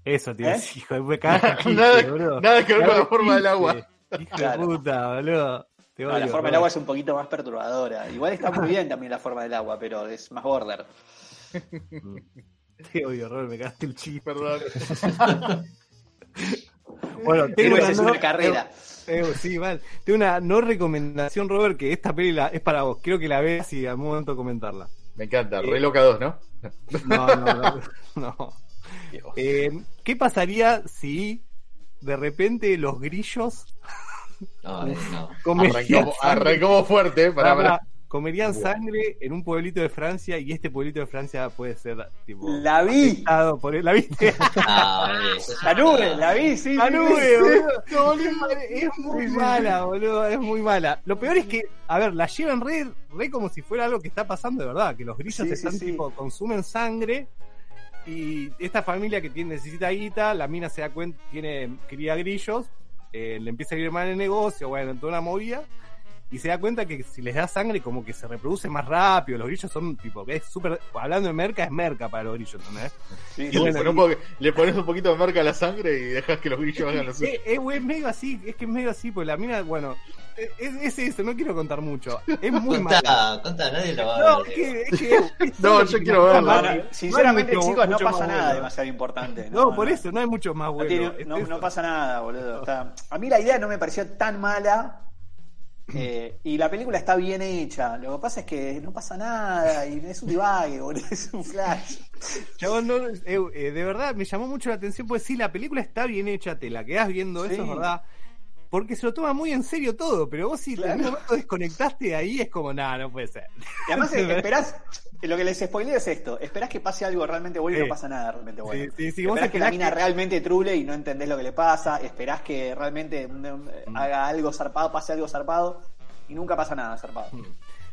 Eso, tío. ¿Eh? Hijo de me cagaste el chiste, Nada- nada que ver con la forma el del agua. Hijo Claro. de puta, boludo. Te No, odio, la forma del agua es un poquito más perturbadora. Igual está muy bien también la forma del agua, pero es más border. Te odio, Robert, me cagaste el chiste. Perdón. Bueno, tengo Héroes es no- una carrera. Eh, sí, mal. Tengo una no recomendación, Robert, que esta peli la- es para vos. Quiero que la veas y al momento comentarla. Me encanta, Eh, re loca 2, ¿no? No, no, no. Eh, ¿Qué pasaría si de repente los grillos No, eh, no. Arrancamos, fuerte, eh, pará, pará. Comerían sangre en un pueblito de Francia y este pueblito de Francia puede ser tipo La vi. por ¿La viste? Ah, La nube, la vi, sí. La nube, sí. boludo. Es muy mala, boludo. Es muy mala. Lo peor es que, a ver, la llevan re, re como si fuera algo que está pasando de verdad. Que los grillos Sí, están sí. tipo, consumen sangre. Y esta familia que tiene, necesita guita, la mina se da cuenta, tiene, cría grillos, eh, le empieza a ir mal el negocio, bueno, en toda una movida. Y se da cuenta que si les da sangre, como que se reproduce más rápido. Los grillos son tipo, es súper. Hablando de merca, es merca para los grillos, ¿entendés? Sí, Y le, bueno, pones un le pones un poquito de marca a la sangre y dejas que los grillos hagan lo suyo. Eh, eh, güey, es medio así, es que es medio así, pues la mina, bueno, es, es eso, no quiero contar mucho. Es muy mala. Contá, contá, nadie lo va a No, ver. es que, es que es No, yo que quiero No, no, No sinceramente, mucho- chicos, no pasa nada bueno. demasiado importante. No, por eso, no hay mucho más No, bueno. tiene- Es no- eso. no pasa nada, boludo. Está- A mí la idea no me pareció tan mala. Eh, y la película está bien hecha. Lo que pasa es que no pasa nada. Y es un divague, boludo. Es un flash. Chabón, no, eh, eh, de verdad me llamó mucho la atención, pues sí, la película está bien hecha, te la quedás viendo, Sí. eso es verdad. Porque se lo toma muy en serio todo, pero vos si en Claro. un momento desconectaste de ahí es como, nada, no puede ser. Y además eh, esperás. Lo que les spoileo es esto: esperás que pase algo realmente bueno y no pasa nada realmente bueno. Sí, sí, sí, vos esperás que la mina que- realmente trule y no entendés lo que le pasa. Esperás que realmente mm, haga algo zarpado, pase algo zarpado. Y nunca pasa nada zarpado.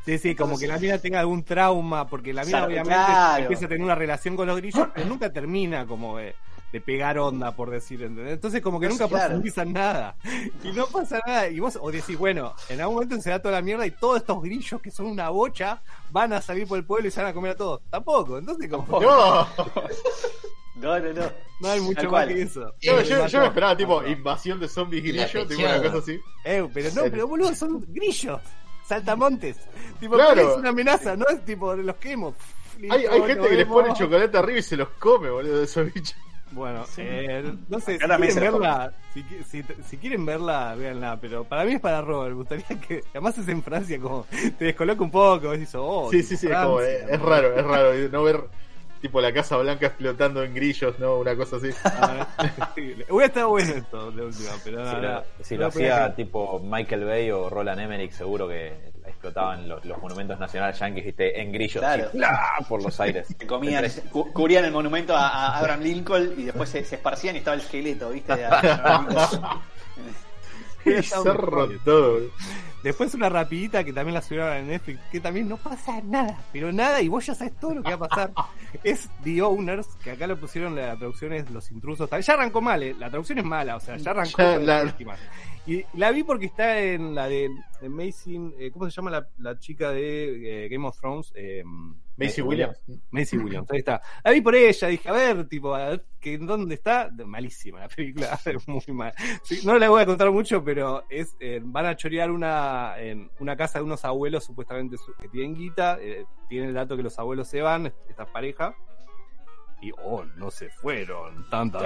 Sí, sí, como que la mina tenga algún trauma, porque la mina Claro, obviamente claro. empieza a tener una relación con los grillos, pero nunca termina como de, de pegar onda, por decir, ¿entendés? Entonces como que No, nunca claro. profundizan nada. Y no pasa nada. Y vos, o decís, bueno, en algún momento se da toda la mierda y todos estos grillos que son una bocha van a salir por el pueblo y se van a comer a todos. Tampoco. Entonces como No, No, no, no. no hay mucho más que eso. yo, Eh, yo- me esperaba tipo invasión de zombies grillos, tipo una cosa así. Eh, pero no, pero boludo, son grillos. Saltamontes. Tipo, Claro. es una amenaza, no es tipo de los quemo. Hay, hay gente que les pone chocolate arriba y se los come, boludo, de esos bichos. Bueno, eh, no sé, si Acá quieren verla, si, si, si quieren verla, véanla, pero para mí es para Robert, me gustaría que, además es en Francia, como te descoloca un poco, oh, Sí, sí, sí, es, como, eh, es raro, es raro no ver tipo la Casa Blanca explotando en grillos, ¿no? Una cosa así. Ah, Hubiera estado bueno esto de última, pero no, Si no, lo, si no lo podía hacía tipo Michael Bay o Roland Emmerich, seguro que explotaban los, los monumentos nacionales yankees, viste, en grillos, Claro. ¡plá! por los aires. Que comían, cu- cubrían el monumento a, a Abraham Lincoln y después se, se esparcían y estaba el esqueleto, ¿viste? De. Qué bizarro todo. Después una rapidita que también la subieron en Netflix, que también no pasa nada, pero nada, y vos ya sabes todo lo que va a pasar. es The Owners, que acá lo pusieron, la traducción es Los Intrusos. Ya arrancó mal, eh, la traducción es mala, o sea, ya arrancó Ya con la- pésima. Y la vi porque está en la de Amazing, eh, ¿cómo se llama la, la chica de eh, Game of Thrones? Eh, Macy Williams. Macy Williams, ahí está. La vi por ella, dije, a ver, tipo, a ver que, ¿dónde está? Malísima la película, es muy mal. Sí, no la voy a contar mucho, pero es eh, van a chorear una, en una casa de unos abuelos supuestamente su- que tienen guita, eh, tienen el dato que los abuelos se van, esta pareja, y oh, no se fueron, tan, tan.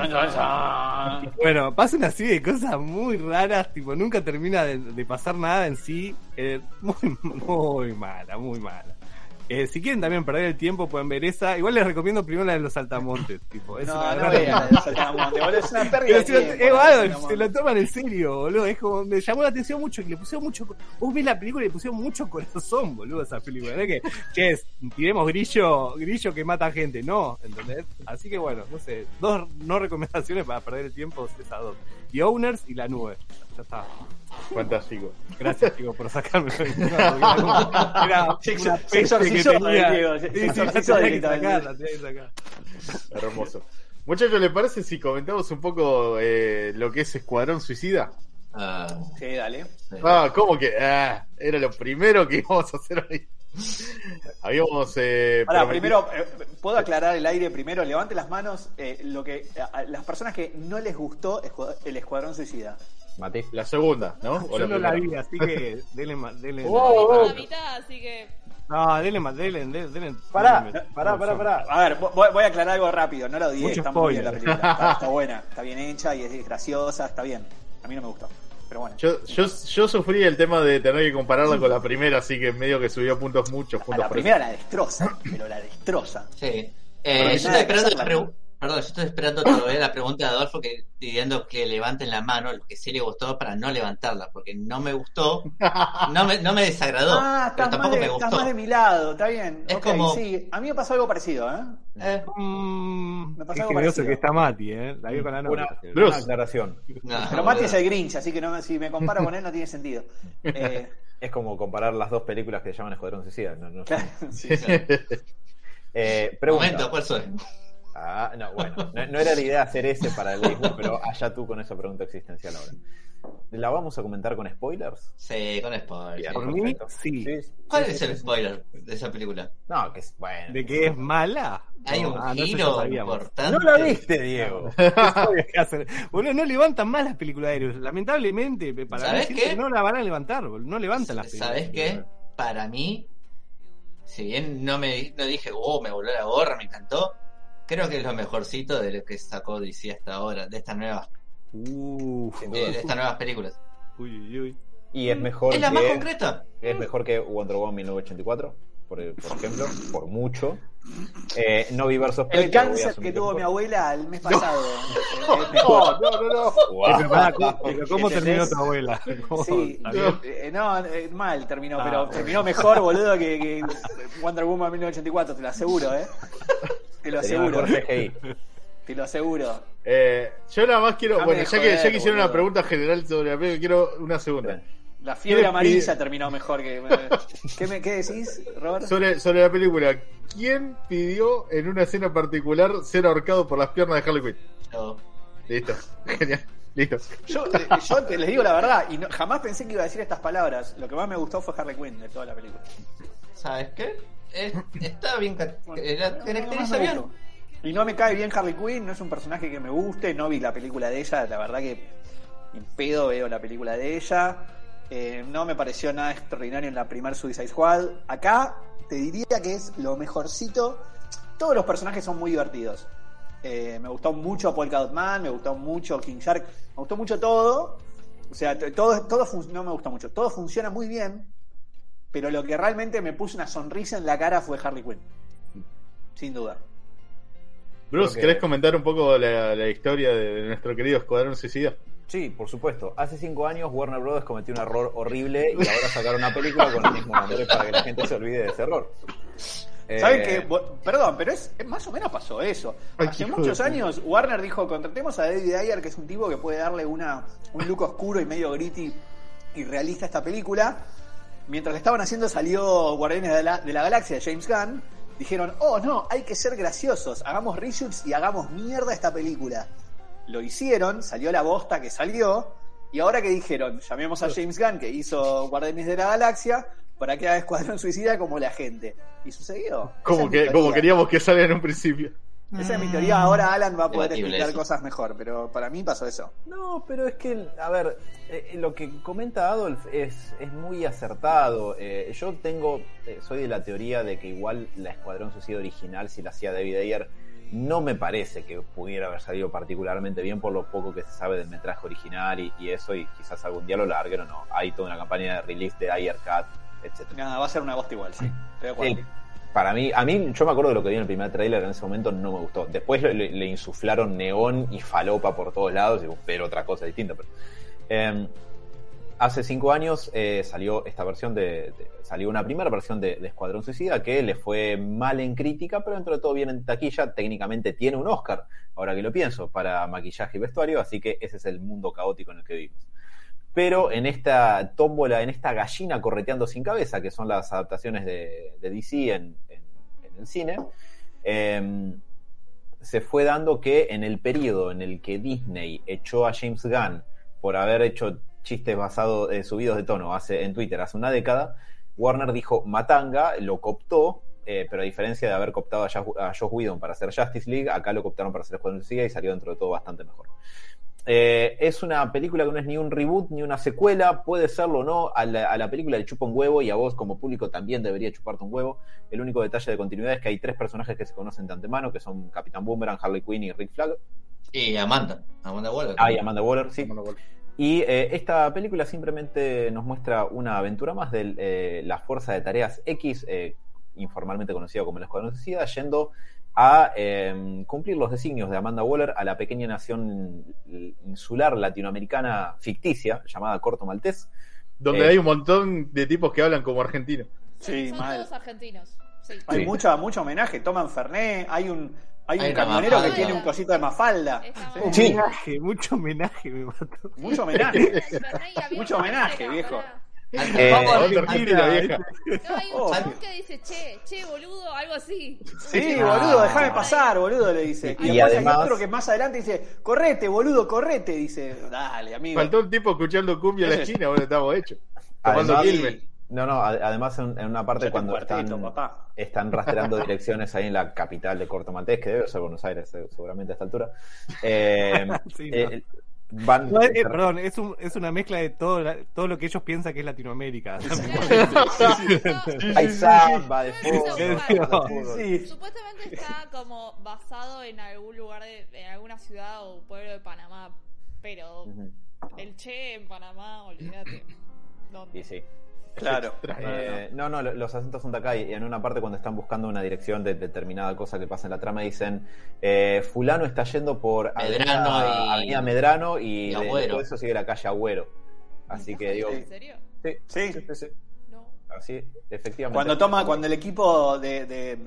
Bueno, pasan así de cosas muy raras, tipo, nunca termina de, de pasar nada en sí. eh, muy, muy mala, muy mala. Eh, si quieren también perder el tiempo, pueden ver esa. Igual les recomiendo primero la de los saltamontes. Tipo, es No, una no gran- vean la de Saltamonte, boludo, es una pérdida de si lo, tiempo. eh, se lo toman en serio, boludo. Es como, me llamó la atención mucho que le pusieron mucho. Vos ves la película y le pusieron mucho corazón, boludo, a esa película. Es que, che, es, tiremos grillo, grillo que mata gente. No, ¿entendés? Así que bueno, no sé. Dos no recomendaciones para perder el tiempo, esas dos. The Owners y la nube. Ya está. Fantástico. Gracias, chicos, por sacarme era. Diego. Hermoso. Muchachos, ¿les parece si comentamos un poco eh, lo que es Escuadrón Suicida? Ah, Sí, dale. sí. Ah, ¿cómo que? Ah, era lo primero que íbamos a hacer hoy. Habíamos. Eh, Ahora, prometido- primero, eh, ¿puedo aclarar el aire primero? Levante las manos eh, lo que a- a las personas que no les gustó el Escuadrón Suicida. Mati. La segunda, ¿no? ¿O Yo no la vi, así que denle más. Denle, Oh, la mitad, así que. No, denle más, denle, denle. denle Pará, pará, pará, pará. A ver, voy, voy a aclarar algo rápido. No la odié, Mucho está muy bien la película. Está, está buena, está bien hecha y es graciosa, está bien. A mí no me gustó. Pero bueno. Yo, yo, yo sufrí el tema de tener que compararla con la primera, así que medio que subió puntos muchos a puntos. la primera la destroza, pero la destroza. Sí. Eh, yo estoy que esperando la, la pre- Perdón, yo estoy esperando todavía la pregunta de Adolfo que pidiendo que levanten la mano, lo que sí le gustó para no levantarla, porque no me gustó, no me, no me desagradó, Ah, pero estás más, tampoco de, me estás gustó. más de mi lado, está bien. Es Ok, como- sí, a mí me pasó algo parecido, ¿eh? Eh, Mm, Me pasó algo parecido. que está Mati, ¿eh? La vio con la Una, novia. una aclaración. no, Pero Mati es el Grinch, así que no, si me comparo con él no tiene sentido. Eh, Es como comparar las dos películas que se llaman Escuadrón Suicida. No, no sé. claro, sí, sí. Eh, pregunta. Momento, ¿cuál soy? Ah, no, bueno, no, no era la idea hacer ese para el béisbol, pero allá tú con esa pregunta existencial ahora. ¿La vamos a comentar con spoilers? Sí, con spoiler. Bien, Por mí, perfecto. sí. ¿Cuál sí, es sí, el sí. spoiler de esa película? No, que es bueno. ¿De que es mala? Hay No, un ah, giro importante. No la viste, Diego. ¿Qué sabes? Boludo, no levantan más las películas de héroes. Lamentablemente, para mí ¿Sabés siento qué? no la van a levantar. boludo. No levantan las películas. ¿Sabes qué? Para mí, si bien no me no dije, oh, me voló la gorra, me encantó, creo que es lo mejorcito de lo que sacó DC hasta ahora, de estas nuevas, Uh, de, de estas nuevas películas. uy, uy, uy. Y es mejor Es la más concreta. es mejor que Wonder Woman 1984, por, por ejemplo, por mucho. Eh, no vi versus El a cáncer que tuvo mi abuela el mes pasado. eh, No, no, no, no. Pero, ¿cómo- pero ¿cómo ¿Entendés? terminó tu abuela? ¿Cómo? Sí, ¿Está bien? eh, no, eh, mal terminó, Ah, pero bueno. terminó mejor, boludo, que, que Wonder Woman 1984, te lo aseguro, ¿eh? Te lo aseguro, te lo aseguro. Eh, yo nada más quiero, Déjame bueno, ya que, ya que hicieron una pregunta general sobre la película, quiero una segunda. La fiebre ¿Qué amarilla terminó mejor que. ¿Qué, me, qué decís, Robert? Sobre, sobre la película, ¿quién pidió en una escena particular ser ahorcado por las piernas de Harley Quinn? Yo- Listo, genial, listo. Yo, eh, yo te les digo la verdad, y no- jamás pensé que iba a decir estas palabras. Lo que más me gustó fue Harley Quinn de toda la película. ¿Sabes qué? Es- está bien, Bueno, la caracteriza no bien. Y no me cae bien Harley Quinn, no es un personaje que me guste, no vi la película de ella, la verdad que en pedo veo la película de ella. Eh, no me pareció nada extraordinario en la primer Suicide Squad. Acá te diría que es lo mejorcito. Todos los personajes son muy divertidos. Eh, me gustó mucho Polka Dot Man, me gustó mucho King Shark, me gustó mucho todo. O sea, todo, todo no me gusta mucho. Todo funciona muy bien, pero lo que realmente me puso una sonrisa en la cara fue Harley Quinn. Sin duda. Bruce, que- ¿querés comentar un poco la, la historia de nuestro querido Escuadrón Suicida? Sí, por supuesto. Hace cinco años Warner Bros. cometió un error horrible y ahora sacaron una película con el mismo nombre para que la gente se olvide de ese error. ¿Saben Eh, qué? Bu- Perdón, pero es, más o menos pasó eso. Hace muchos años Warner dijo, contratemos a David Ayer, que es un tipo que puede darle una, un look oscuro y medio gritty y realista a esta película. Mientras estaban haciendo salió Guardianes de la, de la Galaxia de James Gunn. Dijeron, oh no, hay que ser graciosos, hagamos reshoots y hagamos mierda esta película. Lo hicieron, salió la bosta que salió, y ahora que dijeron, llamemos a James Gunn, que hizo Guardianes de la Galaxia, para que haga Escuadrón Suicida como la gente. Y sucedió. Como, que, como queríamos que salga en un principio. Esa es mi teoría. Ahora Alan va a poder Debatible explicar eso. cosas mejor, pero para mí pasó eso. No, pero es que, a ver, eh, lo que comenta Adolf es, es muy acertado. Eh, yo tengo, eh, soy de la teoría de que igual la Escuadrón Suicida original, si la hacía David Ayer, no me parece que pudiera haber salido particularmente bien por lo poco que se sabe del metraje original y, y eso, y quizás algún día lo larguen o no. Hay toda una campaña de release de Ayer Cut, etc. Nada, va a ser una bosta igual, sí. Estoy de acuerdo. Para mí, a mí, yo me acuerdo de lo que vi en el primer tráiler, en ese momento no me gustó. Después le, insuflaron neón y falopa por todos lados, pero otra cosa distinta. Pero, eh, hace cinco años eh, salió esta versión de, de- salió una primera versión de, de Escuadrón Suicida que le fue mal en crítica, pero dentro de todo bien en taquilla. Técnicamente tiene un Oscar, ahora que lo pienso, para maquillaje y vestuario, así que ese es el mundo caótico en el que vivimos pero en esta tómbola, en esta gallina correteando sin cabeza, que son las adaptaciones de, DC en, el cine, eh, se fue dando que en el periodo en el que Disney echó a James Gunn por haber hecho chistes basados, eh, subidos de tono en Twitter hace una década, Warner dijo Matanga, lo cooptó, eh, pero a diferencia de haber cooptado a, Josh- a Josh Whedon para hacer Justice League, acá lo cooptaron para hacer Escuadrón Suicida y salió dentro de todo bastante mejor. Eh, es una película que no es ni un reboot ni una secuela, puede serlo o no, a la, a la película le chupa un huevo y a vos como público también debería chuparte un huevo. El único detalle de continuidad es que hay tres personajes que se conocen de antemano, que son Capitán Boomerang, Harley Quinn y Rick Flag. Y Amanda, Amanda Waller. Ah, y Amanda Waller, sí. Y eh, esta película simplemente nos muestra una aventura más de eh, la fuerza de tareas X, eh, informalmente conocida como el Escuadrón Suicida, yendo a eh, cumplir los designios de Amanda Waller a la pequeña nación insular latinoamericana ficticia llamada Corto Maltés. Donde Eh, hay un montón de tipos que hablan como argentinos. Sí, son mal. todos argentinos. Sí. Hay Sí. mucha, mucho homenaje. Toman Fernet, hay un, hay un Hay camionero que tiene un cosito de mafalda. Sí. Sí. Homenaje, mucho homenaje me mató. Mucho homenaje. Mucho Mucho homenaje, viejo. Eh, vieja. No, hay un Oh. chabón que dice, che, che, boludo, algo así. Sí, Ah. boludo, déjame pasar, boludo, le dice. Y, Y además- hay otro que más adelante dice, correte, boludo, correte. Dice, dale, amigo. Faltó un tipo escuchando cumbia en la esquina, bueno, estamos hechos. Tomando. No, no, además en, en una parte cuando están, papá. están rastreando direcciones ahí en la capital de Corto Maltés, que debe ser Buenos Aires eh, seguramente a esta altura, eh, Sí, no. eh, van... No, eh, perdón, es, un, es una mezcla de todo, la- todo lo que ellos piensan que es Latinoamérica. Hay samba de. Supuestamente está como basado en algún lugar, de, en alguna ciudad o pueblo de Panamá, pero el Che en Panamá, olvídate. ¿Dónde? Y sí. Claro. Eh, no, no, lo- los acentos son de acá y en una parte cuando están buscando una dirección de determinada cosa que pasa en la trama dicen eh, fulano está yendo por Medrano Avenida, y- Avenida Medrano y, y de- todo eso sigue la calle Agüero. Así que digo, ¿En serio? sí, Sí. sí, sí, sí. No. Así, efectivamente. Cuando toma, cuando el equipo de, de,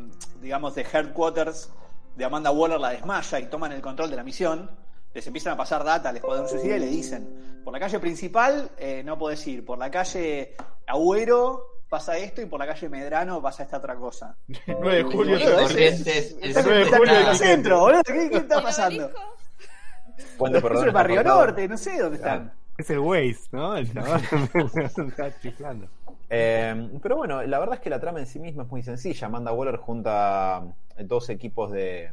digamos, de headquarters de Amanda Waller la desmaya y toman el control de la misión, les empiezan a pasar data al Escuadrón Suicida y le dicen, por la calle principal eh, no podés ir, por la calle Agüero pasa esto y por la calle Medrano pasa esta otra cosa. 9 de julio. Corrientes, el Está en nueve de está en julio el centro, boludo, ¿qué, qué ¿Y está el pasando? obelisco? Puente Es Perdón el Barrio. Norte, no sé dónde están. Es el Waze, ¿no? El chaval está chiflando. Eh, pero bueno, la verdad es que la trama en sí misma es muy sencilla. Amanda Waller junta dos equipos de,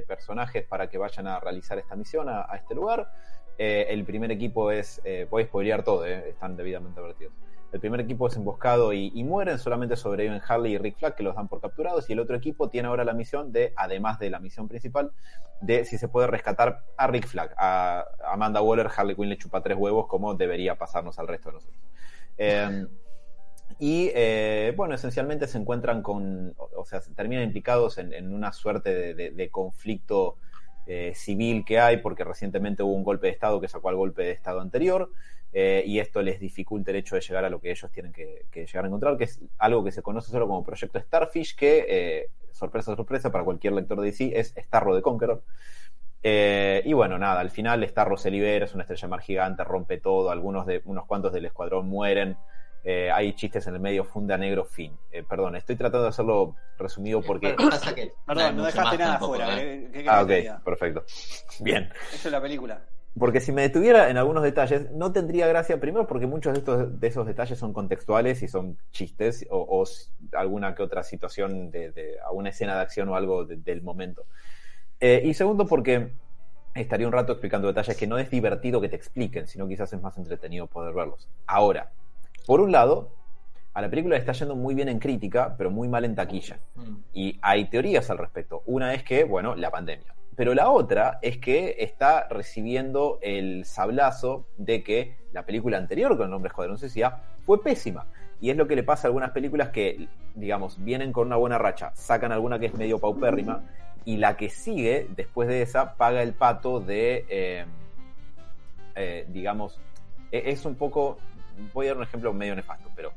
personajes para que vayan a realizar esta misión a, este lugar. Eh, el primer equipo es, eh, voy spoilear todo, eh, están debidamente advertidos. El primer equipo es emboscado y, y mueren, solamente sobreviven Harley y Rick Flag, que los dan por capturados, y el otro equipo tiene ahora la misión de, además de la misión principal, de si se puede rescatar a Rick Flag. A Amanda Waller, Harley Quinn le chupa tres huevos, como debería pasarnos al resto de nosotros. Y eh, bueno, esencialmente se encuentran con, o, sea, se terminan implicados en, una suerte de, conflicto eh, civil que hay, porque recientemente hubo un golpe de Estado que sacó al golpe de Estado anterior, eh, y esto les dificulta el hecho de llegar a lo que ellos tienen que, llegar a encontrar, que es algo que se conoce solo como Proyecto Starfish, que, sorpresa, sorpresa, para cualquier lector de DC, es Starro de Conqueror. Y bueno, nada, al final Starro se libera, es una estrella mar gigante, rompe todo, algunos de, unos cuantos del escuadrón mueren, eh, hay chistes en el medio, funda negro, fin. Eh, perdón, estoy tratando de hacerlo resumido porque... Pasa que Perdón, no dejaste nada tampoco, afuera. ¿eh? ¿qué- qué Ah, ok, perfecto. Bien. Eso es la película. Porque si me detuviera en algunos detalles, no tendría gracia, primero porque muchos de, estos, de esos detalles son contextuales y son chistes o, o alguna que otra situación de, de alguna escena de acción o algo de- del momento. Eh, y segundo porque estaría un rato explicando detalles que no es divertido que te expliquen, sino quizás es más entretenido poder verlos. Ahora, por un lado, a la película le está yendo muy bien en crítica, pero muy mal en taquilla. Mm. Y hay teorías al respecto. Una es que, bueno, la pandemia. Pero la otra es que está recibiendo el sablazo de que la película anterior con el nombre Escuadrón Suicida fue pésima. Y es lo que le pasa a algunas películas que, digamos, vienen con una buena racha, sacan alguna que es medio paupérrima, y la que sigue, después de esa, paga el pato de, eh, eh, digamos, e- es un poco, voy a dar un ejemplo medio nefasto, pero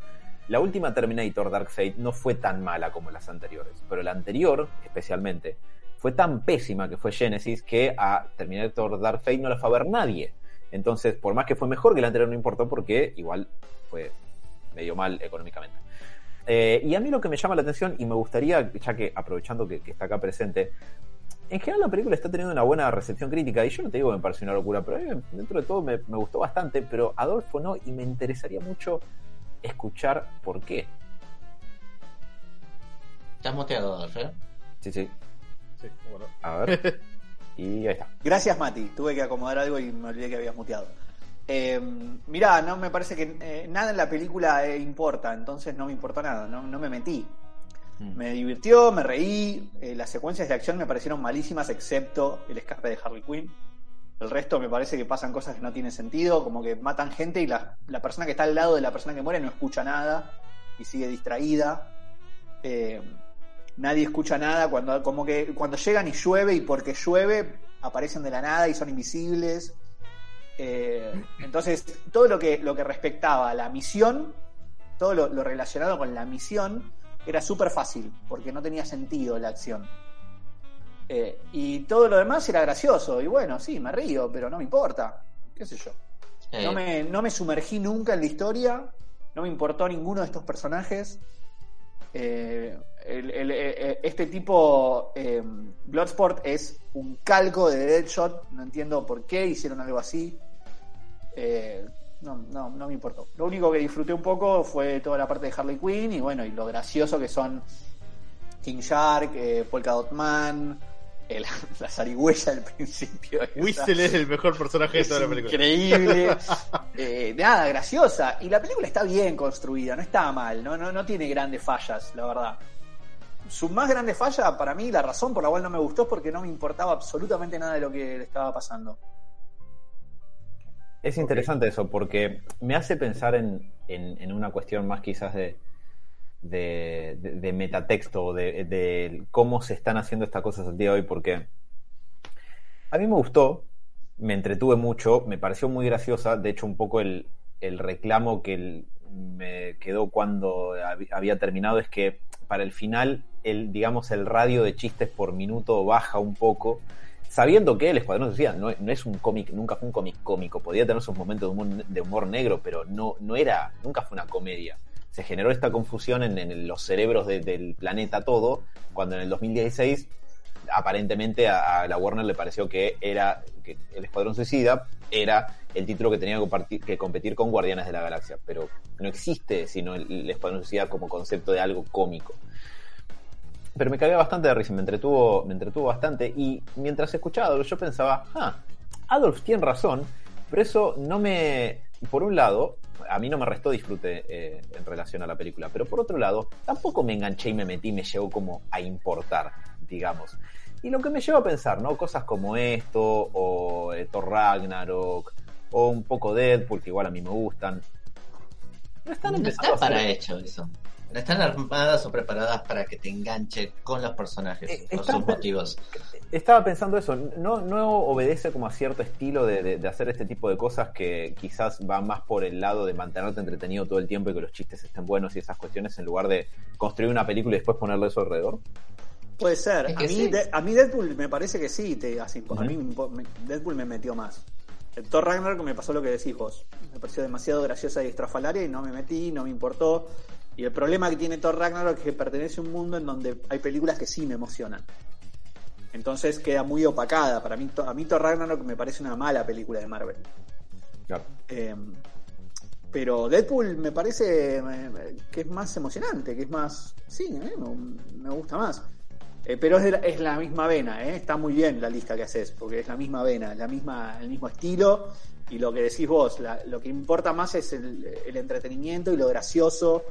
la última Terminator Dark Fate no fue tan mala como las anteriores, pero la anterior, especialmente, fue tan pésima que fue Genesis que a Terminator Dark Fate no la fue a ver nadie. Entonces, por más que fue mejor que la anterior, no importó porque igual fue medio mal económicamente. Eh, y a mí lo que me llama la atención, y me gustaría, ya que aprovechando que, que está acá presente, en general la película está teniendo una buena recepción crítica, y yo no te digo que me pareció una locura, pero a mí, dentro de todo me, me gustó bastante, pero Adolfo no, y me interesaría mucho escuchar por qué. Estás muteado, ¿eh? Sí, sí. Sí, bueno. A ver. Y ahí está. Gracias, Mati. Tuve que acomodar algo y me olvidé que habías muteado. Eh, mirá, no me parece que eh, nada en la película eh, importa, entonces no me importó nada, no, no me metí. Mm. Me divirtió, me reí, eh, las secuencias de acción me parecieron malísimas excepto el escape de Harley Quinn. El resto me parece que pasan cosas que no tienen sentido, como que matan gente y la, la persona que está al lado de la persona que muere no escucha nada y sigue distraída. Eh, nadie escucha nada, cuando, como que cuando llegan y llueve y porque llueve aparecen de la nada y son invisibles. Eh, entonces, todo lo que, lo que respectaba a la misión, todo lo, lo relacionado con la misión, era súper fácil, porque no tenía sentido la acción. Eh, y todo lo demás era gracioso, y bueno, sí, me río, pero no me importa, qué sé yo. No me, no me sumergí nunca en la historia, no me importó ninguno de estos personajes. Eh, el- el- eh, este tipo, eh, Bloodsport, es un calco de Deadshot. No entiendo por qué hicieron algo así. Eh, no, no, no me importó. Lo único que disfruté un poco fue toda la parte de Harley Quinn y bueno, y lo gracioso que son King Shark, eh, Polka Dot Man, la zarigüeya al principio. Whistle es el mejor personaje de toda la película. increíble. Eh, nada, graciosa. Y la película está bien construida, no está mal, no, no, no tiene grandes fallas, la verdad. Su más grande falla, para mí, la razón por la cual no me gustó es porque no me importaba absolutamente nada de lo que le estaba pasando. Es interesante eso, porque me hace pensar en, en- en una cuestión más quizás de, de, de- de metatexto, de, de cómo se están haciendo estas cosas al día de hoy, porque a mí me gustó, me entretuve mucho, me pareció muy graciosa, de hecho un poco el, el reclamo que el- me quedó cuando hab- había terminado es que para el final, el, digamos, el radio de chistes por minuto baja un poco, sabiendo que el Escuadrón Suicida no, es un cómic, nunca fue un cómic cómico, podía tener sus momentos de humor, de humor negro, pero no, no era, nunca fue una comedia. Se generó esta confusión en, los cerebros de- del planeta todo, cuando en el 2016 aparentemente a, la Warner le pareció que era que el Escuadrón Suicida era el título que tenía que, que competir con Guardianes de la Galaxia, pero no existe sino el, el Escuadrón Suicida como concepto de algo cómico. Pero me cagué bastante de risa, me entretuvo, me entretuvo bastante y mientras escuchaba yo pensaba, ah, Adolf tiene razón, pero eso no me... Por un lado, a mí no me restó disfrute eh, en relación a la película, pero por otro lado, tampoco me enganché y me metí, me llegó como a importar, digamos. Y lo que me lleva a pensar, ¿no? Cosas como esto, o eh, Thor Ragnarok, o un poco Deadpool, que igual a mí me gustan. No están no empezando está para hecho eso. No están armadas o preparadas para que te enganche con los personajes Eh, por sus motivos. Estaba pensando eso, no, no obedece como a cierto estilo de, de- de hacer este tipo de cosas que quizás va más por el lado de mantenerte entretenido todo el tiempo y que los chistes estén buenos y esas cuestiones en lugar de construir una película y después ponerle eso alrededor. Puede ser. Es A mí, sí. de- a mí Deadpool me parece que sí. Te, impo- A mí me- Deadpool me metió más. El Thor Ragnarok me pasó lo que decís vos. Me pareció demasiado graciosa y estrafalaria y no me metí, no me importó. Y el problema que tiene Thor Ragnarok es que pertenece a un mundo en donde hay películas que sí me emocionan. Entonces queda muy opacada. Para mí, a mí Thor Ragnarok me parece una mala película de Marvel. Claro. Eh, pero Deadpool me parece eh, que es más emocionante, que es más. Sí, mí me, gusta más. Eh, pero es, es la misma vena, ¿eh? está muy bien la lista que haces, porque es la misma vena, la misma, el mismo estilo. Y lo que decís vos, la- lo que importa más es el, el entretenimiento y lo gracioso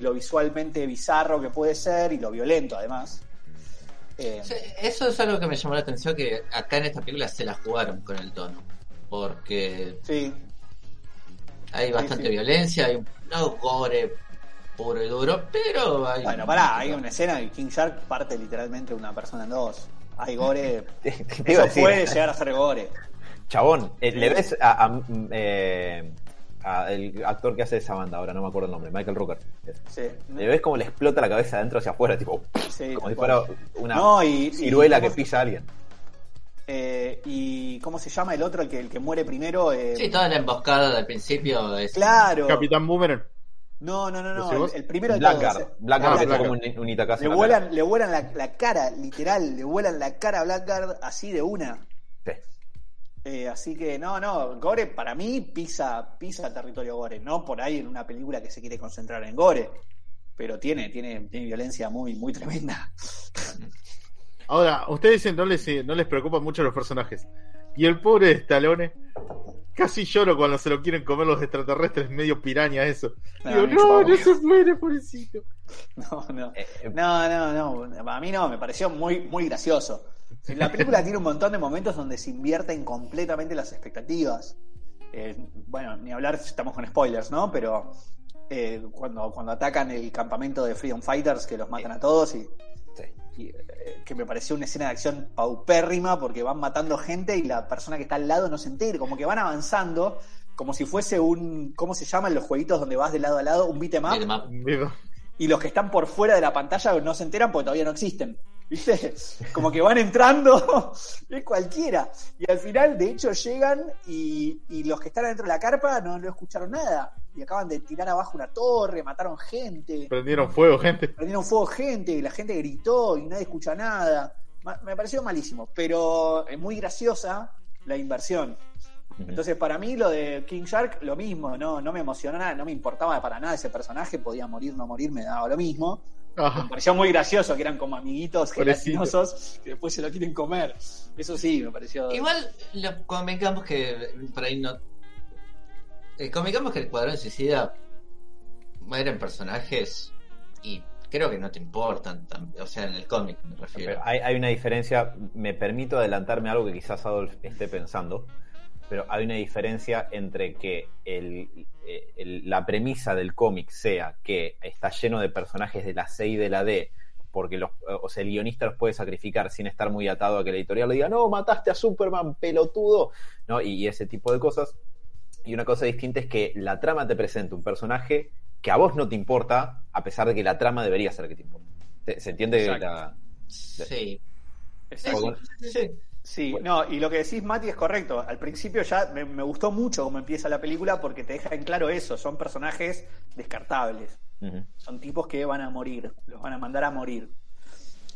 y lo visualmente bizarro que puede ser y lo violento además. Eh, Eso es algo que me llamó la atención, que acá en esta película se la jugaron con el tono. Porque sí, hay bastante sí. violencia, hay un no gore puro y duro, pero hay... bueno, pará, hay una escena que King Shark parte literalmente una persona en dos. Hay gore. Eso puede llegar a ser gore. chabón, eh, le ves a, a- eh, a el actor que hace esa banda, ahora no me acuerdo el nombre, Michael Rooker. Sí. Le ves como le explota la cabeza adentro hacia afuera, tipo, Sí, como si fuera una No, y- y ciruela que pisa a alguien. Eh, ¿Y cómo se llama el otro, el que, el que muere primero? Eh, Sí, toda la emboscada del principio es... Claro. Capitán Boomerang. No, no, no, ¿Decís no. El, el primero de Blackguard. todos. Blackguard Ah, que es Blackguard. como un, un Le vuelan, le vuelan la, la cara, literal, le vuelan la cara a Blackguard así de una. Sí. Eh, así que no, no, Gore para mí pisa, pisa territorio Gore, no por ahí en una película que se quiere concentrar en Gore, pero tiene, tiene, tiene violencia muy, muy tremenda. Ahora, ustedes dicen no les, no les preocupan mucho los personajes. Y el pobre de Stallone, casi lloro cuando se lo quieren comer los extraterrestres, medio piraña eso. No, Digo, no, no se muere, pobrecito. No, no. Eh, eh, No, no, no. A mí no, me pareció muy, muy gracioso. La película tiene un montón de momentos donde se invierten completamente las expectativas. Eh, bueno, ni hablar si estamos con spoilers, ¿no? Pero eh, cuando, cuando atacan el campamento de Freedom Fighters, que los matan a todos y. Sí. y, eh, que me pareció una escena de acción paupérrima porque van matando gente y la persona que está al lado no se entera, como que van avanzando como si fuese un, ¿cómo se llaman los jueguitos donde vas de lado a lado? Un beat 'em up, Beat'em up. y los que están por fuera de la pantalla no se enteran porque todavía no existen. ¿Viste? Como que van entrando, es cualquiera. Y al final, de hecho, llegan y, y los que están adentro de la carpa no, no escucharon nada. Y acaban de tirar abajo una torre, mataron gente Prendieron fuego, gente. prendieron fuego gente, y la gente gritó y nadie escucha nada. Me pareció malísimo, pero es muy graciosa la inversión. Entonces, para mí, lo de King Shark, lo mismo, no, no me emocionó nada, no me importaba para nada ese personaje, podía morir, no morir, me daba lo mismo. Me pareció muy gracioso que eran como amiguitos gelatinosos que después se lo quieren comer. Eso sí, me pareció. Igual, lo, convengamos que por ahí no. eh, convengamos que el cuadrón suicida mueren personajes y creo que no te importan. tan- o sea, en el cómic me refiero. Pero hay, hay una diferencia, me permito adelantarme a algo que quizás Adolf esté pensando, pero hay una diferencia entre que el- eh, el- la premisa del cómic sea que está lleno de personajes de la C y de la D, porque los, o sea, el guionista los puede sacrificar sin estar muy atado a que la editorial le diga, no, mataste a Superman, pelotudo, ¿no? y, y ese tipo de cosas. Y una cosa distinta es que la trama te presenta un personaje que a vos no te importa, a pesar de que la trama debería ser que te importa. ¿Se, se entiende la, Sí. Exacto. Sí, sí. Sí, Bueno. no, y lo que decís, Mati, es correcto. Al principio ya me, me gustó mucho cómo empieza la película porque te deja en claro eso. Son personajes descartables. Son tipos que van a morir, los van a mandar a morir.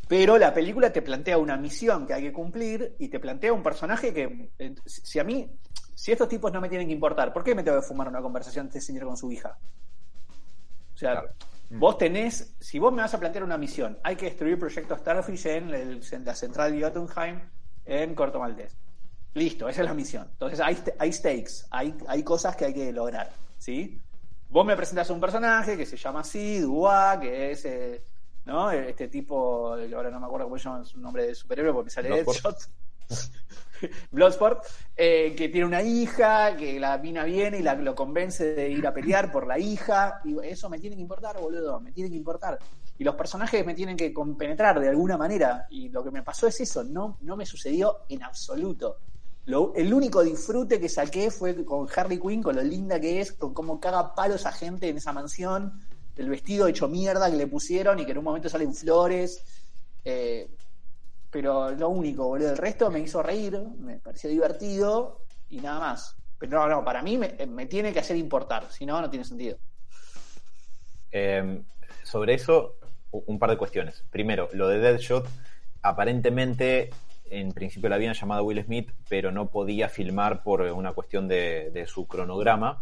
Pero la película te plantea una misión que hay que cumplir y te plantea un personaje que, eh, si a mí, si estos tipos no me tienen que importar, ¿por qué me tengo que fumar una conversación de este señor con su hija? O sea, Claro. vos tenés, si vos me vas a plantear una misión, hay que destruir Proyecto Starfish en, el- en la central de Jotunheim en Corto Maltés. Listo, esa es la misión. Entonces hay, hay stakes, hay, hay cosas que hay que lograr, ¿sí? Vos me presentás a un personaje que se llama así, Dua, que es, eh, ¿no? Este tipo, ahora no me acuerdo cómo se llama su nombre de superhéroe porque me sale. Deadshot. Bloodsport, eh, que tiene una hija, que la mina viene y la, lo convence de ir a pelear por la hija, y eso me tiene que importar, boludo, me tiene que importar. Y los personajes me tienen que compenetrar de alguna manera, y lo que me pasó es eso, no, no me sucedió en absoluto. El único disfrute que saqué fue con Harley Quinn, con lo linda que es, con cómo caga palos a gente en esa mansión, el vestido hecho mierda que le pusieron y que en un momento salen flores. eh, pero lo único, boludo. El resto me hizo reír, me pareció divertido y nada más. Pero no, no, para mí me, tiene que hacer importar, si no, no tiene sentido. Eh, sobre eso, un par de cuestiones. Primero, lo de Deadshot, aparentemente, en principio la habían llamado Will Smith, pero no podía filmar por una cuestión de, de su cronograma.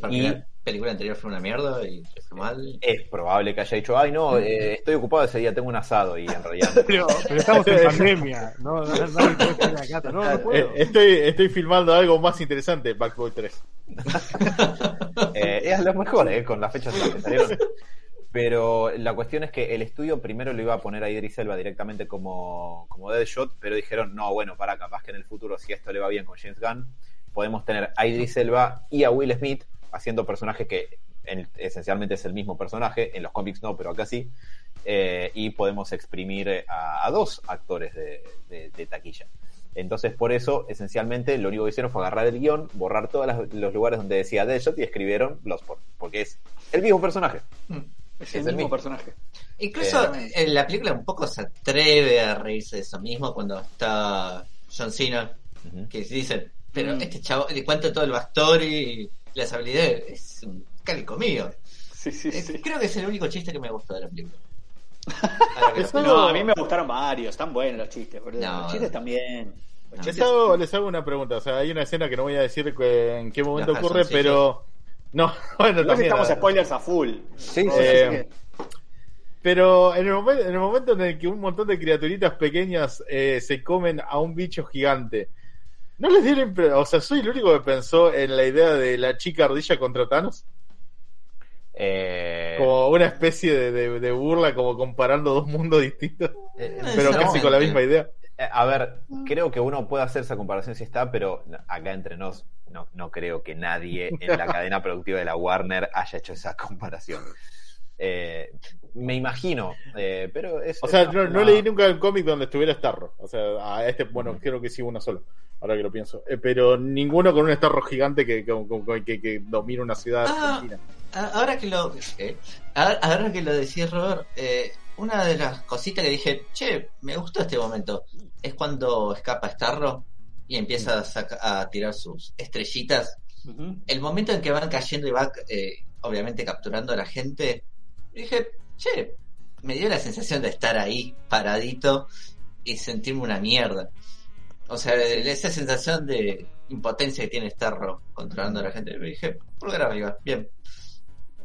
Porque Y- la película anterior fue una mierda y fue mal. Es probable que haya dicho, ay no, eh, estoy ocupado ese día, tengo un asado, y en realidad... Pero, pero estamos en pandemia. No, no, nadie puede salir a la casa. No, no Eh, puedo. estoy, estoy filmando algo más interesante, Backboy 3. Eh, es lo mejor, eh, con las fechas en las que salieron. Pero la cuestión es que el estudio primero lo iba a poner a Idris Elba directamente como, como Deadshot, pero dijeron, no, bueno, para, capaz que en el futuro, si esto le va bien con James Gunn, podemos tener a Idris Elba y a Will Smith haciendo personajes que en- esencialmente es el mismo personaje, en los cómics no, pero acá sí, eh, y podemos exprimir a, dos actores de, taquilla. Entonces, por eso, esencialmente, lo único que hicieron fue agarrar el guion, borrar todos los lugares donde decía Deadshot y escribieron Bloodsport, porque es el mismo personaje. Es, Es el el mismo mismo. personaje. Incluso Eh, en la película un poco se atreve a reírse de eso mismo cuando está John Cena, que dicen, pero Mm. este chavo le cuenta todo el backstory y las habilidades, es un cálico mío. Sí, sí, Eh, sí. Creo que es el único chiste que me gustó de la película. Que pienso. No, a mí me gustaron varios, están buenos los chistes. No. los chistes también. Los. Les hago, les hago una pregunta. O sea, hay una escena que no voy a decir en qué momento ocurre, pero. No, bueno, también. estamos eh, spoilers a full. Sí, sí, eh, Pero en el, momento, en el momento en el que un montón de criaturitas pequeñas eh, se comen a un bicho gigante, ¿no les dieron O sea, ¿soy el único que pensó en la idea de la chica ardilla contra Thanos? Eh, Como una especie de, de- de burla, como comparando dos mundos distintos, pero casi con la misma idea. Eh, A ver, creo que uno puede hacer esa comparación si está, pero acá entre nos no, no creo que nadie en la cadena productiva de la Warner haya hecho esa comparación. Eh, me imagino, eh, pero es... O sea, es no, una- no leí nunca un cómic donde estuviera Starro. O sea, a este, bueno, creo que sí, uno solo. Ahora que lo pienso. Eh, pero ninguno con un Starro gigante que, que, que- que- que domina una ciudad Ah. argentina. A- Ahora que lo eh, ahora, ahora que lo decís Robert, eh, una de las cositas que dije, che, me gustó este momento, es cuando escapa Starro y empieza a, saca- a tirar sus estrellitas. El momento en que van cayendo y va, eh, obviamente, capturando a la gente, dije, che, me dio la sensación de estar ahí, paradito, y sentirme una mierda. O sea, esa sensación de impotencia que tiene Starro controlando a la gente. Me dije, pulgar arriba, bien.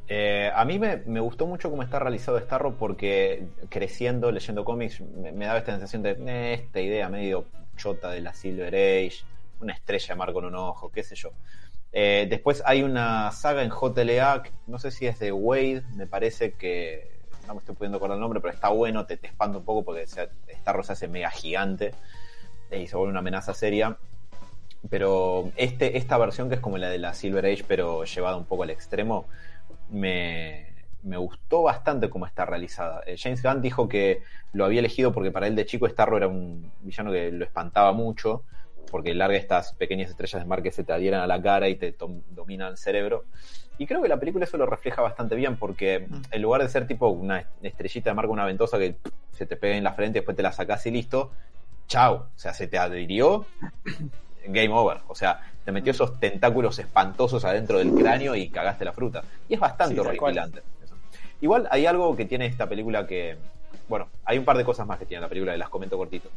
Eh, a mí me, gustó mucho cómo está realizado Starro porque creciendo, leyendo cómics, me, daba esta sensación de "Eh, esta idea medio chota de la Silver Age, una estrella de mar con un ojo, qué sé yo. Eh, después hay una saga en JLA, no sé si es de Wade, me parece que no me estoy pudiendo acordar el nombre, pero está bueno, te, te un poco porque Starro se hace mega gigante eh, y se vuelve una amenaza seria. Pero este, esta versión que es como la de la Silver Age, pero llevada un poco al extremo, me, me gustó bastante cómo está realizada. Eh, James Gunn dijo que lo había elegido porque para él de chico Starro era un villano que lo espantaba mucho, porque larga estas pequeñas estrellas de mar que se te adhieran a la cara y te dominan el cerebro. Y creo que la película eso lo refleja bastante bien, porque en lugar de ser tipo una estrellita de mar con una ventosa que se te pega en la frente y después te la sacás y listo, chao. O sea, se te adhirió, game over. O sea, te metió esos tentáculos espantosos adentro del cráneo y cagaste la fruta. Y es bastante Sí, horripilante. Igual hay algo que tiene esta película que. Bueno, hay un par de cosas más que tiene la película y las comento cortito.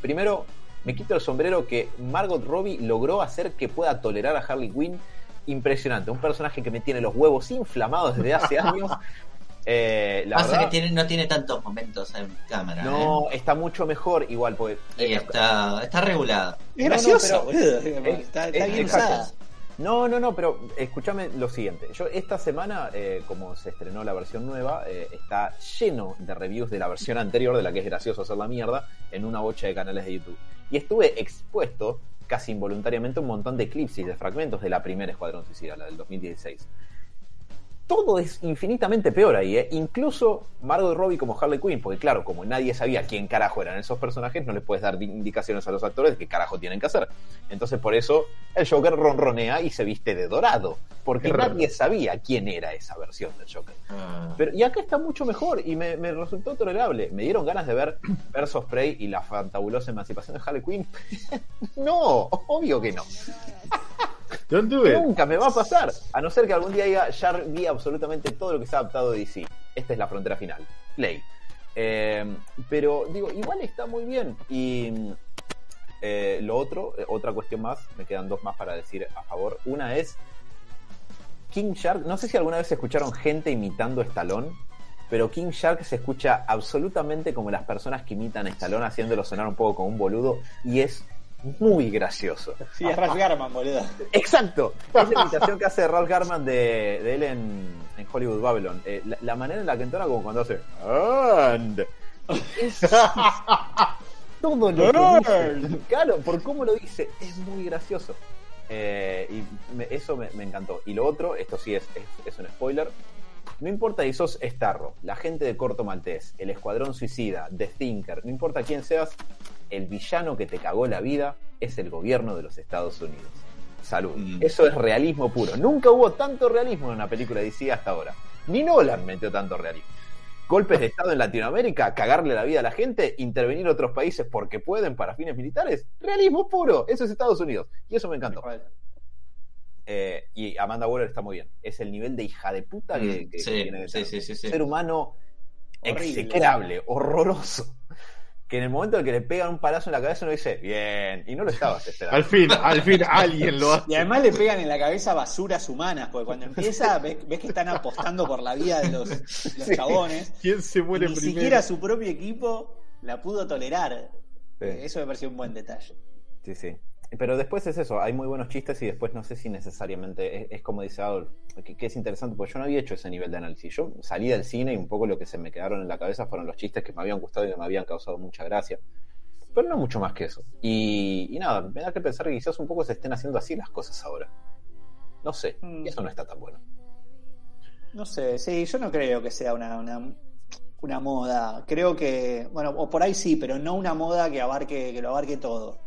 Primero, me quito el sombrero que Margot Robbie logró hacer que pueda tolerar a Harley Quinn. Impresionante, un personaje que me tiene los huevos inflamados desde hace años. Eh, la Pasa verdad, que tiene, no tiene tantos momentos en cámara. no, está mucho mejor igual, porque ¿eh? Y está, está regulada. Es No, no, gracioso, pero- boludo. es- Está, está es- bien exacto. usada. No, no, no, pero escúchame lo siguiente. Yo esta semana, eh, como se estrenó la versión nueva, eh, está lleno de reviews de la versión anterior, de la que es gracioso hacer la mierda, en una bocha de canales de YouTube. Y estuve expuesto, casi involuntariamente, un montón de clips y de fragmentos de la primera Escuadrón Suicida, la del 2016. Todo es infinitamente peor ahí, ¿eh? Incluso Margot Robbie como Harley Quinn, porque claro, como nadie sabía quién carajo eran esos personajes, no les puedes dar indicaciones a los actores de qué carajo tienen que hacer. Entonces por eso el Joker ronronea y se viste de dorado, porque Qué raro. nadie sabía quién era esa versión del Joker. Ah. Pero, y acá está mucho mejor y me, me resultó tolerable. Me dieron ganas de ver Versus Prey y la fantabulosa emancipación de Harley Quinn. no, obvio que no. Don't do. Nunca me va a pasar. A no ser que algún día diga, ya vi absolutamente todo lo que se ha adaptado de DC. Esta es la frontera final. Play. Eh, pero digo, igual está muy bien. Y eh, lo otro, eh, otra cuestión más, me quedan dos más para decir a favor. Una es King Shark. No sé si alguna vez escucharon gente imitando a Stallone. Pero King Shark se escucha absolutamente como las personas que imitan a Stallone haciéndolo sonar un poco como un boludo y es muy gracioso. Sí, es Ralph Garman, boludo. Exacto. Es la imitación que hace Ralph Garman de, de él en, en Hollywood Babylon. Eh, la, la manera en la que entona como cuando hace and es todo lo que dice. Claro, por cómo lo dice, es muy gracioso. Eh, y me- eso me, me encantó. Y lo otro, esto sí es, es, es un spoiler. No importa si sos Starro, la gente de Corto Maltés, el Escuadrón Suicida, The Thinker, no importa quién seas, el villano que te cagó la vida es el gobierno de los Estados Unidos. Salud. Mm. Eso es realismo puro. Nunca hubo tanto realismo en una película de DC hasta ahora. Ni Nolan metió tanto realismo. Golpes de Estado en Latinoamérica, cagarle la vida a la gente, intervenir en otros países porque pueden para fines militares. Realismo puro. Eso es Estados Unidos. Y eso me encantó. Eh, y Amanda Waller está muy bien. Es el nivel de hija de puta que, Mm, que sí, tiene sí. Ser humano Horrible. execrable, horroroso. Que en el momento en que le pegan un palazo en la cabeza uno dice, bien, y no lo estabas esperando. Al fin, al fin alguien lo hace. Y además le pegan en la cabeza basuras humanas, porque cuando empieza ves, ves que están apostando por la vida de los, los Sí. chabones. ¿Quién se muere ni primero? siquiera su propio equipo la pudo tolerar. Sí. Eso me pareció un buen detalle. Sí, sí. Pero después es eso, hay muy buenos chistes y después no sé si necesariamente es, es como dice Adolf, que, que es interesante, porque yo no había hecho ese nivel de análisis. Yo salí del cine y un poco lo que se me quedaron en la cabeza fueron los chistes que me habían gustado y que me habían causado mucha gracia. Pero no mucho más que eso. Y, y nada, me da que pensar que quizás un poco se estén haciendo así las cosas ahora. No sé, Mm. y eso no está tan bueno. No sé, sí, yo no creo que sea una, una- una moda. Creo que, bueno, o por ahí sí, pero no una moda que abarque, que lo abarque todo.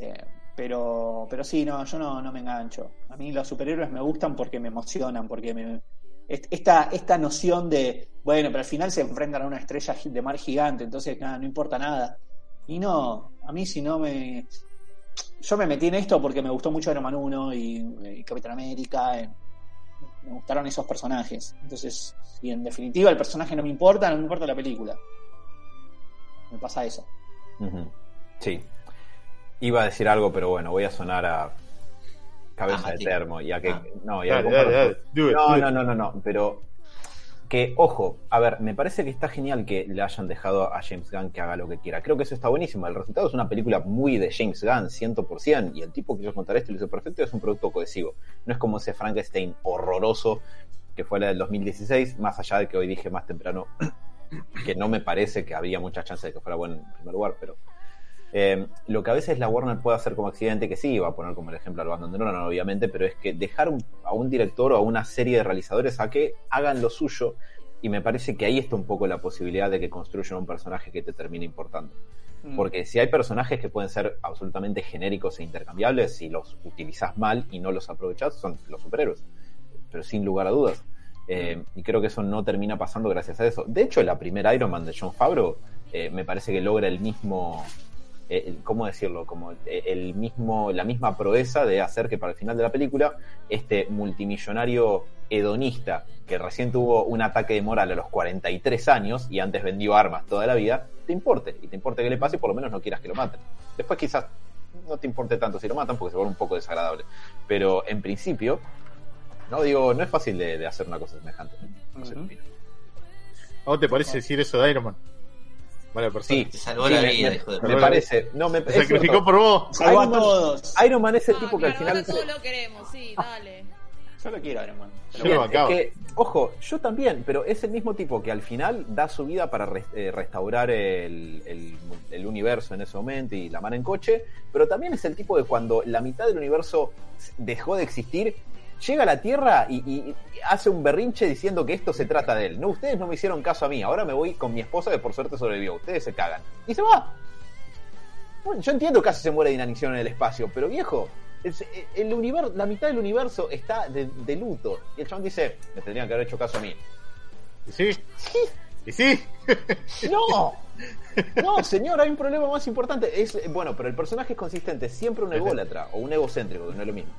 Eh, pero, pero sí, no, yo no, no me engancho. A mí los superhéroes me gustan porque me emocionan, porque me, est- esta, esta noción de, bueno, pero al final se enfrentan a una estrella de mar gigante, entonces no importa nada. Y no, a mí si no me... Yo me metí en esto porque me gustó mucho Iron Man 1 y, Capitán América. eh, me gustaron esos personajes. Entonces, y en definitiva el personaje no me importa, no me importa la película. Me pasa eso. Sí. Iba a decir algo, pero bueno, voy a sonar a cabeza de termo. Y a que, Ah. no, y a Dale, que dale, dale. Do it, No, no, no, no, no, pero que, ojo, a ver, me parece que está genial que le hayan dejado a James Gunn que haga lo que quiera. Creo que eso está buenísimo. El resultado es una película muy de James Gunn, 100%, y el tipo que quiso contar esto y lo hizo perfecto es un producto cohesivo. No es como ese Frankenstein horroroso que fue la del 2016, más allá de que hoy dije más temprano que no me parece que había muchas chances de que fuera bueno en primer lugar, pero eh, lo que a veces la Warner puede hacer como accidente, que sí, iba a poner como el ejemplo al Abandon Nolan, obviamente, pero es que dejar un- a un director o a una serie de realizadores a que hagan lo suyo, y me parece que ahí está un poco la posibilidad de que construyan un personaje que te termine importando. Mm. Porque si hay personajes que pueden ser absolutamente genéricos e intercambiables, si los utilizas mal y no los aprovechas, son los superhéroes. Pero sin lugar a dudas. Eh, y creo que eso no termina pasando gracias a eso. De hecho, la primera Iron Man de John Favreau eh, me parece que logra el mismo, eh, ¿cómo decirlo? Como eh, el mismo, la misma proeza de hacer que para el final de la película este multimillonario hedonista que recién tuvo un ataque de moral a los 43 años y antes vendió armas toda la vida, te importe. Y te importe que le pase y por lo menos no quieras que lo maten. Después quizás no te importe tanto si lo matan porque se vuelve un poco desagradable. Pero en principio, no digo, no es fácil de, de hacer una cosa semejante. No sé qué Ujú. opinas. ¿A vos te parece decir eso de Iron Man? Persona. Sí, Te salvó sí, la me- vida, me, hijo de me parece. No, me, sacrificó cierto. por vos. Salvó a Iron Man- todos. Iron Man es el Ah, tipo que al final. todos lo queremos, sí, dale. Yo lo quiero, Iron Man. Pero Yo lo bueno. bancaba. Es que, ojo, yo también, pero es el mismo tipo que al final da su vida para eh, restaurar el, el- el universo en ese momento y la mano en coche, pero también es el tipo de cuando la mitad del universo dejó de existir, llega a la Tierra y, hace un berrinche diciendo que esto se trata de él. No, ustedes no me hicieron caso a mí, ahora me voy con mi esposa que por suerte sobrevivió, ustedes se cagan. Y se va. Bueno, yo entiendo que casi se muere de inanición en el espacio, pero viejo, es- el universo, la mitad del universo está de, de luto. Y el chabón dice, me tendrían que haber hecho caso a mí. ¿Y sí? ¿Y sí? ¡No! No, señor, hay un problema más importante. Es, bueno, pero el personaje es consistente, siempre un ególatra o un egocéntrico, que no es lo mismo.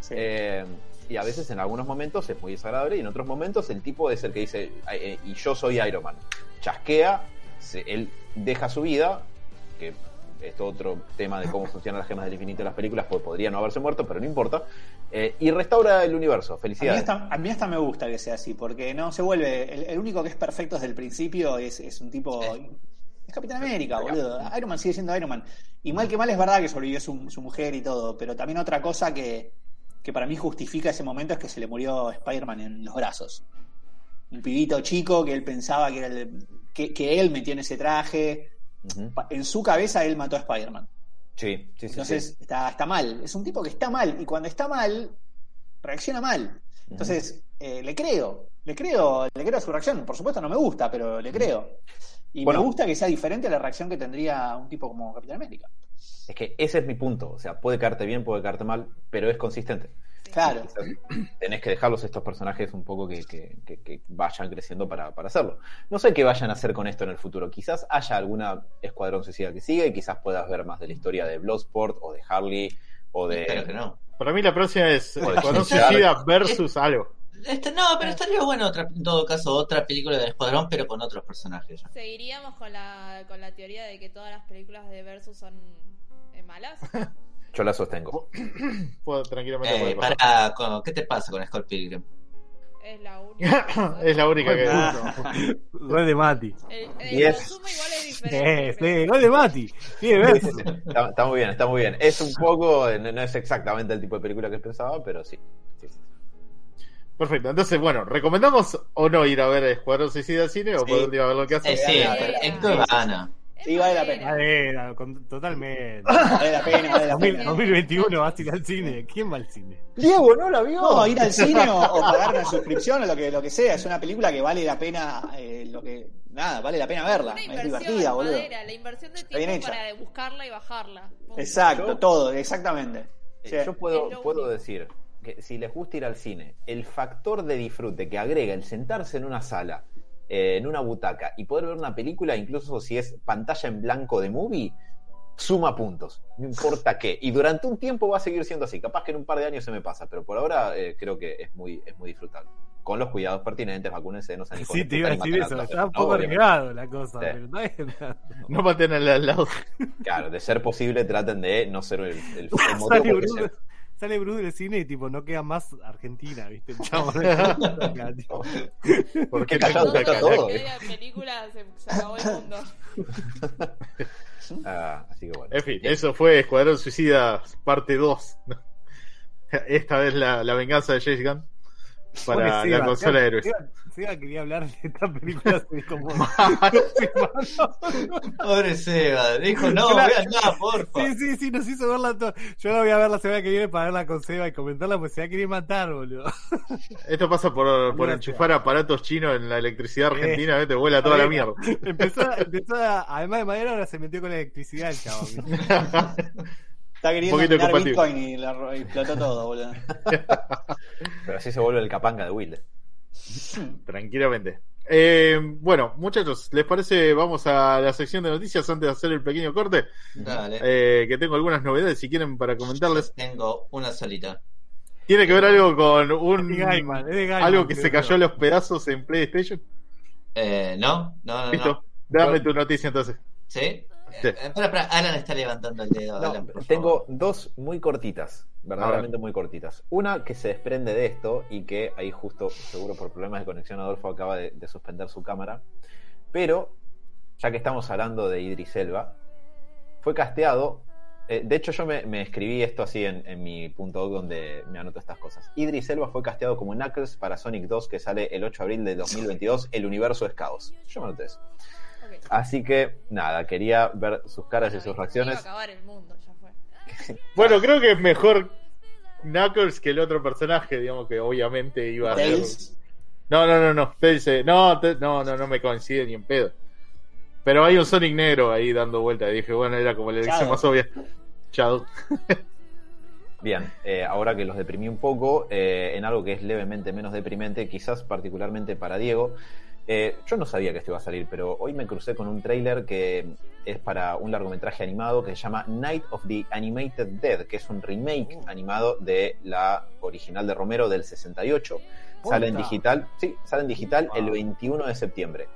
Sí. Eh, y a veces en algunos momentos es muy desagradable y en otros momentos el tipo es el que dice, "Ay, eh, y yo soy Iron Man. Chasquea, se- él deja su vida, que esto otro tema de cómo funcionan las gemas del infinito en las películas, pues podría no haberse muerto, pero no importa, eh, y restaura el universo. A mí, Felicidades. hasta, a mí hasta me gusta que sea así, porque no se vuelve. El, el único que es perfecto desde el principio es, es un tipo. Es Capitán América, boludo. Iron Man sigue siendo Iron Man. Y mal que mal es verdad que sobrevivió su, su mujer y todo, pero también otra cosa que, que para mí justifica ese momento es que se le murió Spider-Man en los brazos. Un pibito chico que él pensaba que, era el- que, que él metió en ese traje. En su cabeza él mató a Spider-Man. Sí, sí, sí. Entonces sí. Está, está mal. Es un tipo que está mal. Y cuando está mal, reacciona mal. Entonces, eh, le creo. Le creo, le creo a su reacción. Por supuesto no me gusta, pero le creo. Y Bueno. me gusta que sea diferente a la reacción que tendría un tipo como Capitán América. Es que ese es mi punto. O sea, puede caerte bien, puede caerte mal, pero es consistente. Claro. Tenés que dejarlos estos personajes un poco que, que- que- que vayan creciendo para, para hacerlo. No sé qué vayan a hacer con esto en el futuro. Quizás haya alguna escuadrón suicida que siga y quizás puedas ver más de la historia de Bloodsport o de Harley o de... Espero que no. Para mí la próxima es Escuadrón Suicida versus algo. Este, no, pero estaría bueno otra, en todo caso otra película de Escuadrón, pero con otros personajes. ya. Seguiríamos con la, con la teoría de que todas las películas de Versus son eh, malas. Yo la sostengo. Puedo tranquilamente Eh, para, con- ¿Qué te pasa con Scott Pilgrim? Es la única. es la única que. Ah, Gol de Mati. El, el consumo igual es diferente. pero- gol de Mati. Sí, sí, sí. Está, está muy bien, está muy bien. Es un poco, no, no es exactamente el tipo de película que pensaba, pero sí. sí, sí. Perfecto. Entonces, bueno, ¿recomendamos o no ir a ver Escuadrón Suicida al cine o Sí. por último a ver lo que hace? Eh, sí, ¿en dale. qué van a? Es Sí, vale la pena. Vale, la- con- totalmente. Vale la pena, vale la 2000 pena. 2021 vas a ir al cine. ¿Quién va al cine? Diego, ¿no la vio? No, ir al cine o, o pagar una suscripción o lo que, lo que sea. Es una película que vale la pena, eh, lo que, nada, vale la pena verla. Es inversión divertida, boludo. madera, la inversión de tiempo para buscarla y bajarla. Exacto, todo, exactamente. Eh, Sí. Yo puedo, puedo único. decir que si les gusta ir al cine, el factor de disfrute que agrega el sentarse en una sala, eh, en una butaca y poder ver una película, incluso si es pantalla en blanco de movie, suma puntos, no importa qué. Y durante un tiempo va a seguir siendo así. Capaz que en un par de años se me pasa, pero por ahora eh, creo que es muy, es muy disfrutable. Con los cuidados pertinentes, vacúnense, no sean hijos Sí, te iba a ni decir eso. Está un poco arriesgado la cosa, Sí. pero. No maten al al lado. Claro, de ser posible, traten de no ser el, el, el motivo Sale Bruce, del cine y tipo no queda más Argentina, ¿viste? El chavo. ¿Por Qué callado está gusta, todo, eh. película se, se acabó el mundo. Ah, así que bueno. En fin, eso fue Escuadrón Suicida parte 2. Esta vez la, la venganza de James Gunn para la consola de héroes. Seba- Seba quería hablar de esta película dos semanas. Pobre Seba, dijo, no, la- vean nada, porfa. Sí, sí, sí, nos hizo verla todo. Yo la voy a ver la semana que viene para verla con Seba y comentarla, pues se va a querer matar, boludo. Esto pasa por, por enchufar aparatos chinos en la electricidad Eh. argentina, ¿ves? te vuela toda la mierda. Empezó, empezó a- además de madera, ahora se metió con la electricidad el chavo. Está queriendo Un poquito minar. Bitcoin y, la ro- y explotó todo, boludo. Pero así se vuelve el capanga de Wilde. Tranquilamente. Eh, bueno, muchachos, ¿les parece? Vamos a la sección de noticias antes de hacer el pequeño corte. Dale. Eh, que tengo algunas novedades si quieren para comentarles. Tengo una solita. Tiene que ver algo con Es un de Gaiman, es de Gaiman, algo que se cayó a los pedazos en PlayStation. Eh, ¿No? No, no, Listo. no. Dame tu noticia entonces. ¿Sí? Sí. Espera, espera, Alan está levantando el dedo. No, Alan, por tengo favor. dos muy cortitas, verdaderamente muy cortitas. Una que se desprende de esto y que ahí justo, seguro por problemas de conexión, Adolfo acaba de, de suspender su cámara. Pero, ya que estamos hablando de Idris Elba, fue casteado. eh, de hecho, yo me, me escribí esto así en, en mi punto doc donde me anoto estas cosas. Idris Elba fue casteado como Knuckles para Sonic 2 que sale el 8 de abril de 2022. El universo es caos. Yo me anoté eso. Así que, nada, quería ver sus caras y sus Iba a reacciones. acabar el mundo, ya fue. Bueno, creo que es mejor Knuckles que el otro personaje, digamos que obviamente iba a ser. No, no, no, no. Tails, eh, no, no, no, no me coincide ni en pedo. Pero hay un Sonic negro ahí dando vuelta. Y dije, bueno, era como la elección Shadow. más obvia. Shadow. Bien, eh, ahora que los deprimí un poco, eh, en algo que es levemente menos deprimente, quizás particularmente para Diego, eh, yo no sabía que esto iba a salir, pero hoy me crucé con un tráiler que es para un largometraje animado que se llama Night of the Animated Dead, que es un remake animado de la original de Romero del 68. Sale en Puta. digital, sí, sale en digital el Wow. 21 de septiembre.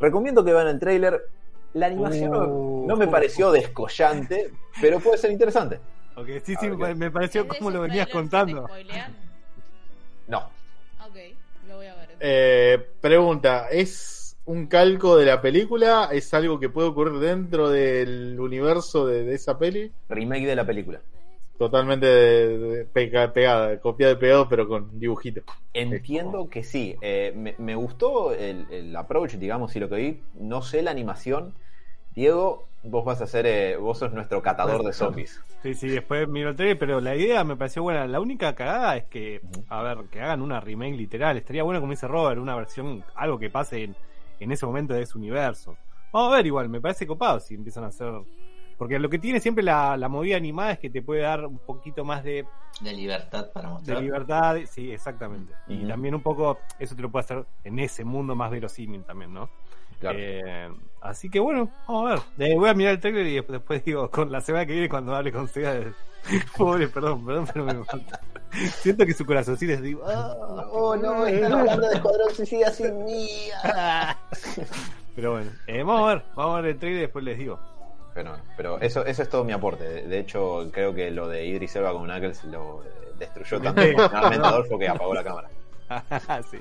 Recomiendo que vean el tráiler. La animación no- Uh. no me pareció descollante, pero puede ser interesante. Ok, sí, sí, Ah, me- me pareció ¿Es de como lo venías contando. No, Eh, pregunta, ¿es un calco de la película? ¿Es algo que puede ocurrir dentro del universo de, de esa peli? remake de la película. Totalmente de- de- pega- pegada, copiada y pegado, pero con dibujitos. Entiendo que sí. Eh, me, me gustó el, el approach, digamos, y lo que vi. No sé la animación. Diego, vos vas a ser, eh, vos sos nuestro catador de zombies. Sí, sí, después miro el trailer, pero la idea me pareció buena. La única cagada es que, a ver, que hagan una remake literal. Estaría bueno, como dice Robert, una versión, algo que pase en, en ese momento de ese universo. Vamos a ver igual, me parece copado si empiezan a hacer... Porque lo que tiene siempre la, la movida animada es que te puede dar un poquito más de, De libertad para de mostrar. libertad. Sí, exactamente. Y también un poco, eso te lo puede hacer en ese mundo más verosímil también, ¿no? Claro. Eh, así que bueno, vamos a ver. Eh, voy a mirar el trailer y después, después digo, con la semana que viene cuando hable con Sega. de- Pobre, perdón, perdón, pero me falta. Siento que su corazoncito es digo, "Ah". Oh, no, están hablando de Escuadrón Suicida sin mía. Pero bueno, eh, vamos a ver, vamos a ver el trailer y después les digo. Pero, pero eso, eso es todo mi aporte. De, de hecho, creo que lo de Idris Elba con Knuckles lo destruyó tanto emocionalmente Adolfo que apagó la cámara. sí.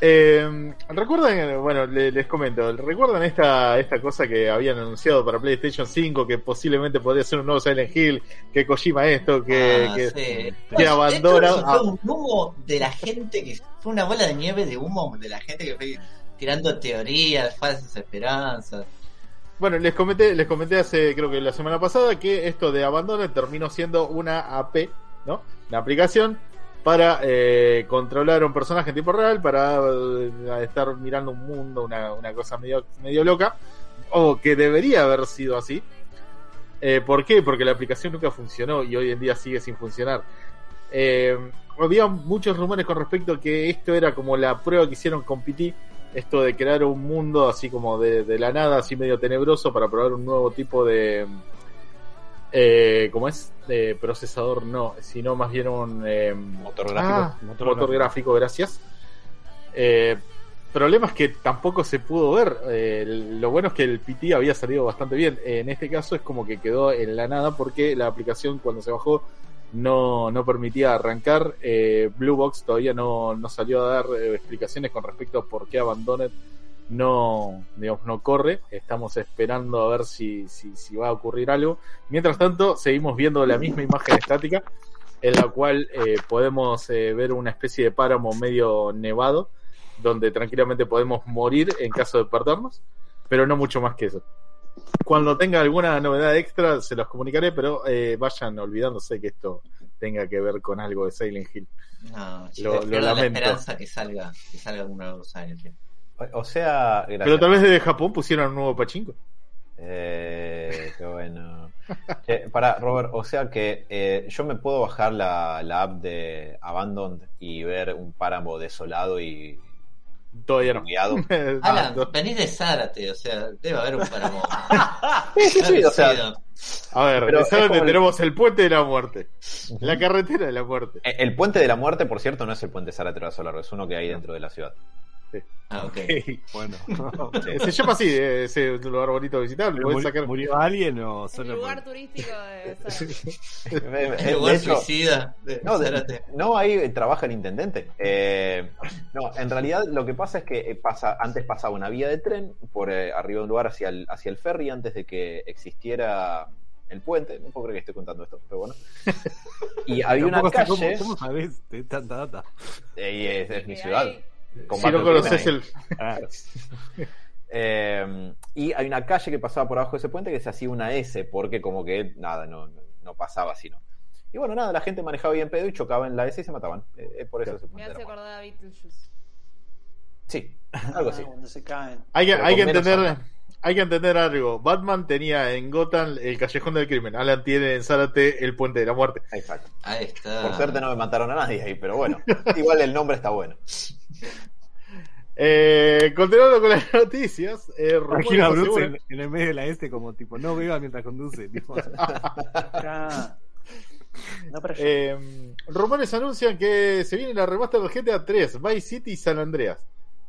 Eh, ¿Recuerdan? Bueno, le- les comento. ¿Recuerdan esta, esta cosa que habían anunciado para PlayStation 5 que posiblemente podría ser un nuevo Silent Hill? Que Kojima esto, que, Ah, que- sí. que abandona- Esto fue un humo de la gente que fue una bola de nieve de humo de la gente que fue tirando teorías, falsas esperanzas. Bueno, les comenté, les comenté hace, creo que la semana pasada, que esto de Abandoned terminó siendo una AP, ¿no? Una aplicación para eh, controlar a un personaje en tiempo real, para eh, estar mirando un mundo, una, una cosa medio, medio loca, o que debería haber sido así. Eh, ¿Por qué? Porque la aplicación nunca funcionó y hoy en día sigue sin funcionar. Había muchos rumores con respecto a que esto era como la prueba que hicieron con PT, esto de crear un mundo así como de, de la nada, así medio tenebroso para probar un nuevo tipo de... Eh, ¿Cómo es? De procesador, no, sino más bien un... eh, Motor gráfico. ah, motor, gráfico, gracias. Eh, problema es que tampoco se pudo ver. Eh, lo bueno es que el PT había salido bastante bien. en este caso es como que quedó en la nada porque la aplicación cuando se bajó no, no permitía arrancar. Eh, Blue Box todavía no, no salió a dar eh, explicaciones con respecto a por qué Abandoned no, digamos, no corre. Estamos esperando a ver si, si, si va a ocurrir algo. Mientras tanto, seguimos viendo la misma imagen estática en la cual eh, podemos ver una especie de páramo medio nevado donde tranquilamente podemos morir en caso de perdernos, pero no mucho más que eso. Cuando tenga alguna novedad extra se los comunicaré, pero eh, vayan olvidándose que esto tenga que ver con algo de Silent Hill. No, Lo- lo pierdo la lamento. esperanza que salga, que salga alguna Hill. O- O sea, gracias. Pero tal vez desde Japón pusieron un nuevo pachinko. Eh, qué bueno. Che, para, Robert, o sea que eh, yo me puedo bajar la, la app de Abandoned y ver un páramo desolado y Todavía no. guiado. Alan, No. venís de Zárate, o sea, debe haber un páramo. Sí, sí, sí, o sea, A ver, Pero de Zárate el- tenemos el puente de la muerte, la carretera de la muerte. El puente de la muerte, por cierto, no es el puente Zárate Solar, es uno que hay dentro de la ciudad. Ah, ok. Bueno. Se llama así, eh, ese es un lugar bonito de visitar. ¿Pero Podés muri- sacar... ¿Murió alguien o El solo lugar turístico de El de lugar hecho, suicida de No, de- no, ahí trabaja el intendente. Eh, no, en realidad lo que pasa es que eh, pasa, antes pasaba una vía de tren por eh, arriba de un lugar hacia el, hacia el ferry antes de que existiera el puente. No puedo creer que estoy contando esto, pero bueno. Y había una sé cómo- calle, ¿Cómo, sabés de tanta data? eh, y es, es mi ciudad. hay- Si no conoces el... Eh, y hay una calle que pasaba por abajo de ese puente que se hacía una S, porque como que nada, no, no, pasaba así, ¿no? Y bueno, nada, la gente manejaba bien pedo y chocaba en la S y se mataban. Eh, eh, por eso se Me hace acordar a Beetlejuice. Sí, algo así. Ah, se caen. Hay que, hay que con menos entender, onda. Hay que entender algo. Batman tenía en Gotham el callejón del crimen. Alan tiene en Zárate el puente de la muerte. Exacto. Ahí está. Por suerte no me mataron a nadie ahí, pero bueno, igual el nombre está bueno. Eh, continuando con las noticias, eh, rumores Imagino a Bruce aseguran- en, en el medio de la este como tipo, no beba mientras conduce. Tipo. No, yo- Eh, rumores anuncian que se viene la remaster del GTA 3, Vice City y San Andreas,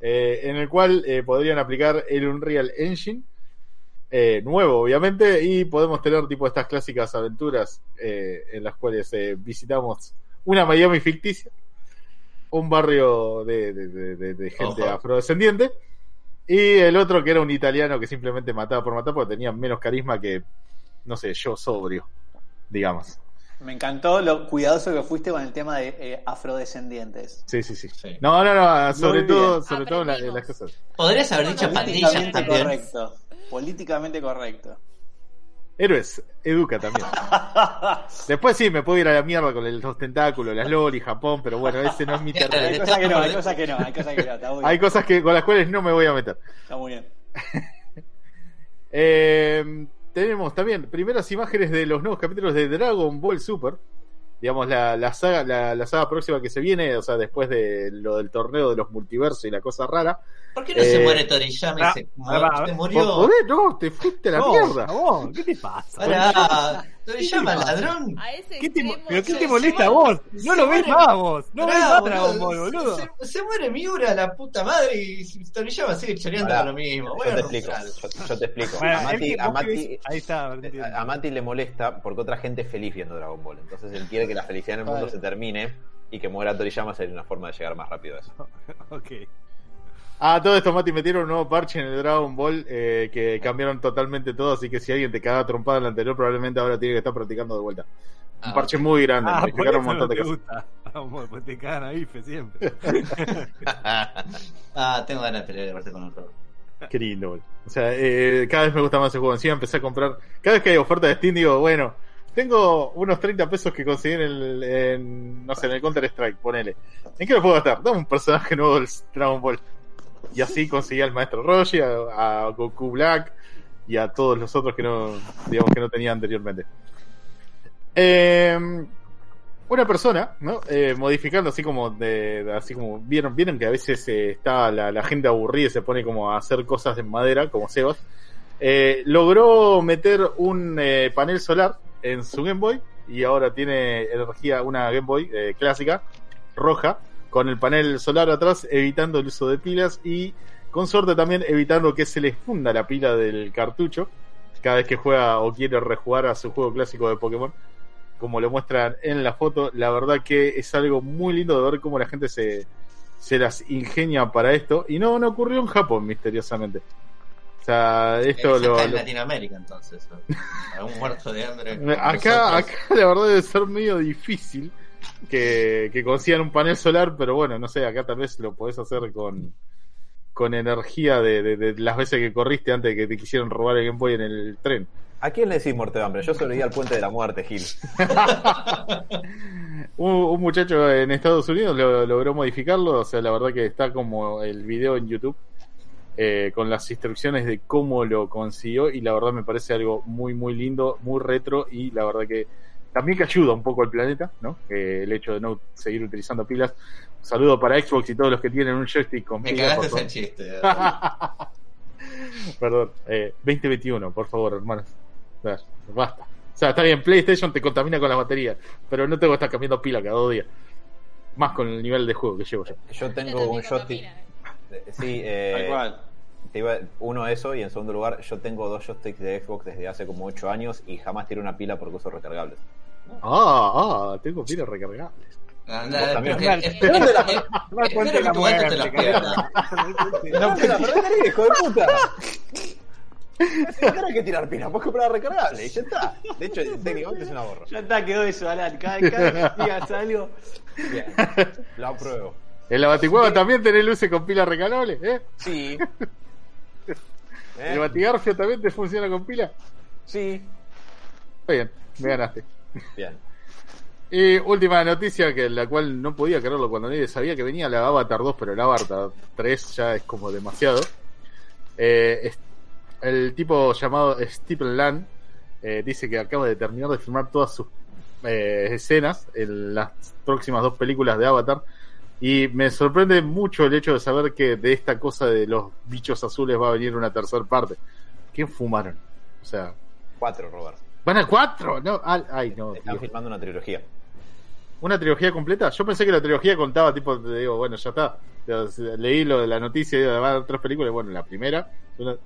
eh, en el cual eh, podrían aplicar el Unreal Engine, eh, nuevo obviamente, y podemos tener tipo estas clásicas aventuras eh, en las cuales eh, visitamos una Miami ficticia, un barrio de, de- de- de- de gente Ojo. afrodescendiente, y el otro que era un italiano que simplemente mataba por matar porque tenía menos carisma que, no sé, yo sobrio, digamos. Me encantó lo cuidadoso que fuiste con el tema de eh, afrodescendientes. Sí, sí, sí. Sí. No, no, no, sobre Muy todo, bien. sobre todo en la- las cosas. Podrías haber dicho pandillas Políticamente también. correcto. Políticamente correcto. Héroes, educa también. Después sí, me puedo ir a la mierda con el- los tentáculos, las loli, Japón, pero bueno, ese no es mi hay terreno. cosas que no, hay cosas que no, hay cosas que no. Está muy bien. Hay cosas que, con las cuales no me voy a meter. Está muy bien. Eh, tenemos también primeras imágenes de los nuevos capítulos de Dragon Ball Super. Digamos, la, la saga, la, la saga próxima que se viene, o sea, después de lo del torneo de los multiversos y la cosa rara. ¿Por qué no se Eh, muere Toriyama y ah, se, ah, se ¿Por murió? joder? No, te fuiste a la no, mierda. chabón, ¿Qué te pasa? Pará, Toriyama, ladrón. A ese ¿Qué te, ¿Pero qué te molesta a vos? No lo ves muere- más vos. No ves más Dragon Ball, boludo. Se, se muere Miura, la puta madre, y Toriyama sigue choreando con lo mismo. Yo te explico, yo, te explico. Bueno, a Mati, le molesta porque otra gente es feliz viendo Dragon Ball. Entonces él quiere que la felicidad en el mundo Vale. se termine y que muera Toriyama sería una forma de llegar más rápido a eso. Ok. Ah, todo esto, Mati, metieron un nuevo parche en el Dragon Ball eh, que cambiaron totalmente todo, así que si alguien te caga trompada en el anterior, probablemente ahora tiene que estar practicando de vuelta. Un Ah, parche muy grande, Ah, por modificaron eso un montón no de cosas. gusta. Vamos, pues te cagan a bife siempre. ah, tengo ganas de pelear de verte con otro. Qué lindo, boludo. O sea, eh, cada vez me gusta más ese juego. Encima empecé a comprar. Cada vez que hay oferta de Steam, digo, bueno, tengo unos 30 pesos que conseguí en, el, en, no sé, en el Counter Strike, ponele. ¿En qué lo puedo gastar? Dame un personaje nuevo del Dragon Ball. Y así conseguí al maestro Roshi, a, Goku Black y a todos los otros que no, digamos que no tenía anteriormente. Eh, una persona, ¿no? Eh, modificando así como de, así como vieron, vieron que a veces eh, está la, gente aburrida y se pone como a hacer cosas en madera, como Sebas. Eh, logró meter un panel solar en su Game Boy y ahora tiene energía, una Game Boy clásica, roja, con el panel solar atrás, evitando el uso de pilas y con suerte también evitando que se le funda la pila del cartucho cada vez que juega o quiere rejugar a su juego clásico de Pokémon como lo muestran en la foto, la verdad que es algo muy lindo de ver cómo la gente se, se las ingenia para esto. Y no, no ocurrió en Japón, misteriosamente. O sea, esto Está lo, en lo- Latinoamérica entonces. Algún muerto de hambre. Acá, acá la verdad debe ser medio difícil que, que consigan un panel solar, pero bueno, no sé, acá tal vez lo podés hacer con, con energía de, de- de las veces que corriste antes de que te quisieran robar el Game Boy en el tren. ¿A quién le decís muerte de hambre? Yo sobreviví al puente de la muerte, Gil. Un, un muchacho en Estados Unidos lo, logró modificarlo, o sea, la verdad que está como el video en YouTube eh, con las instrucciones de cómo lo consiguió y la verdad me parece algo muy muy lindo, muy retro y la verdad que también que ayuda un poco al planeta, ¿no? Eh, el hecho de no seguir utilizando pilas. Un saludo para Xbox y todos los que tienen un joystick con Me pilas. cagaste por ese chiste. Perdón, eh, 2021, por favor, hermanos. Basta. O sea, está bien, PlayStation te contamina con las baterías, pero no tengo que estar cambiando pila cada dos días. Más con el nivel de juego que llevo yo. Yo Pero tengo un joystick. ¿eh? eh, Sí, eh, Tal cual. te iba- uno eso y en segundo lugar yo tengo dos joysticks de Xbox desde hace como 8 años y jamás tiré una pila porque uso recargables. Ah, ah, tengo pilas recargables. Anda, también. espero que- espero- que la tu gato te las pierda. No, pero la hijo de puta. No hay que tirar pilas, puedes comprar recargable y ya está. De hecho, técnicamente es un ahorro. Ya está, quedó eso, Alan. Cada, cada vez que digas algo. Bien, lo apruebo. En la Baticueva también tenés luces con pilas recargables, ¿eh? Sí. ¿El ¿Eh? Batigarfio también te funciona con pila? Sí. Está bien, me ganaste. Bien. Y última noticia que la cual no podía creerlo cuando nadie sabía que venía la Avatar 2, pero la Avatar 3 ya es como demasiado. Eh, es- el tipo llamado Stephen Land eh, dice que acaba de terminar de filmar todas sus eh, escenas en las próximas dos películas de Avatar. Y me sorprende mucho el hecho de saber que de esta cosa de los bichos azules va a venir una tercera parte. ¿Quién fumaron? O sea, Cuatro, Robert. ¿Van a cuatro? No, ay, ay, no. Están filmando una trilogía. ¿Una trilogía completa? Yo pensé que la trilogía contaba, tipo, te digo, bueno, ya está. Leí lo de la noticia haber tres películas. Bueno, la primera. una-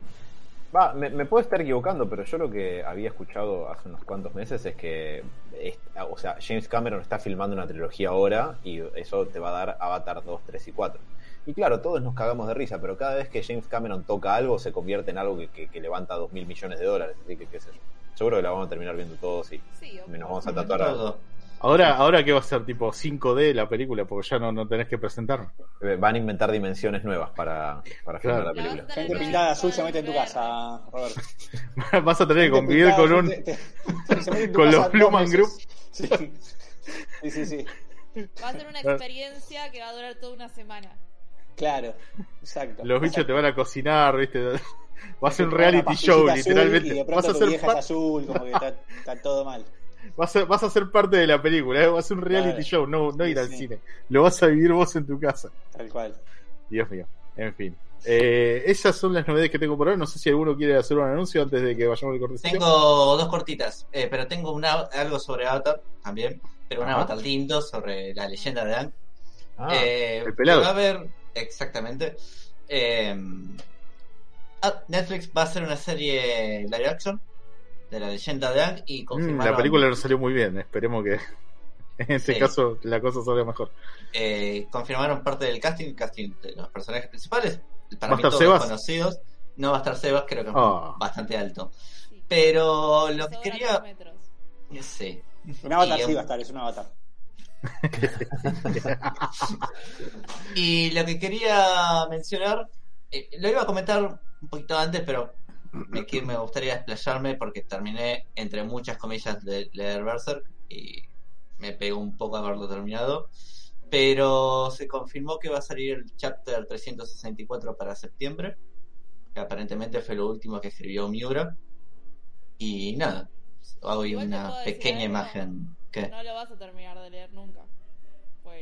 Va, me, me puedo estar equivocando, pero yo lo que había escuchado hace unos cuantos meses es que, es- o sea, James Cameron está filmando una trilogía ahora y eso te va a dar Avatar 2, 3 y 4. Y claro, todos nos cagamos de risa, pero cada vez que James Cameron toca algo se convierte en algo que, que- que levanta 2 mil millones de dólares. Así que, qué sé yo. Seguro que la vamos a terminar viendo todos y Sí, nos vamos a tatuar. a-. Ahora, ahora que va a ser tipo 5D la película, porque ya no, no tenés que presentar. eh, Van a inventar dimensiones nuevas para, para filmar Claro. la película. La Gente pintada azul se mete en tu casa, Robert. Vas a tener que convivir pintada con un. te- te- se con los meses. Group. Sí. sí, sí, sí. Va a ser una experiencia que va a durar toda una semana. Claro, exacto. Los bichos te van a cocinar, ¿viste? Va a ser un reality show, literalmente. Y de Vas pronto a, tu ser vieja es azul, como que está, está todo mal. vas, a, vas a ser parte de la película, ¿eh? va a ser un reality Claro. show, no, no ir Sí, al sí. cine. Lo vas a vivir vos en tu casa. Tal cual. Dios mío. En fin. Eh, esas son las novedades que tengo por ahora. No sé si alguno quiere hacer un anuncio antes de que vayamos al cortecito. Tengo dos cortitas, eh, pero tengo una, algo sobre Avatar también, pero un. Avatar lindo sobre la leyenda de Aang. Ah, Eh, el pelado. Va a haber, exactamente. eh, Netflix va a hacer una serie live action de la leyenda de Aang y Mm, confirmaron, la película no salió muy bien. Esperemos que en este Sí. caso la cosa salga mejor. eh, confirmaron parte del casting, el casting de los personajes principales. Para ¿Va a mí estar todos Sebas? conocidos. No va a estar Sebas, creo que es Ah. bastante alto. Sí. Pero lo que quería. metros. Sí. Un avatar Y, sí va a estar, es un avatar. Y lo que quería mencionar, eh, lo iba a comentar un poquito antes, pero me, qui- me gustaría desplayarme porque terminé, entre muchas comillas, de leer Berserk y me pegó un poco haberlo terminado. Pero se confirmó que va a salir el chapter 364 para septiembre, que aparentemente fue lo último que escribió Miura. Y nada, hago una pequeña imagen. que No lo vas a terminar de leer nunca.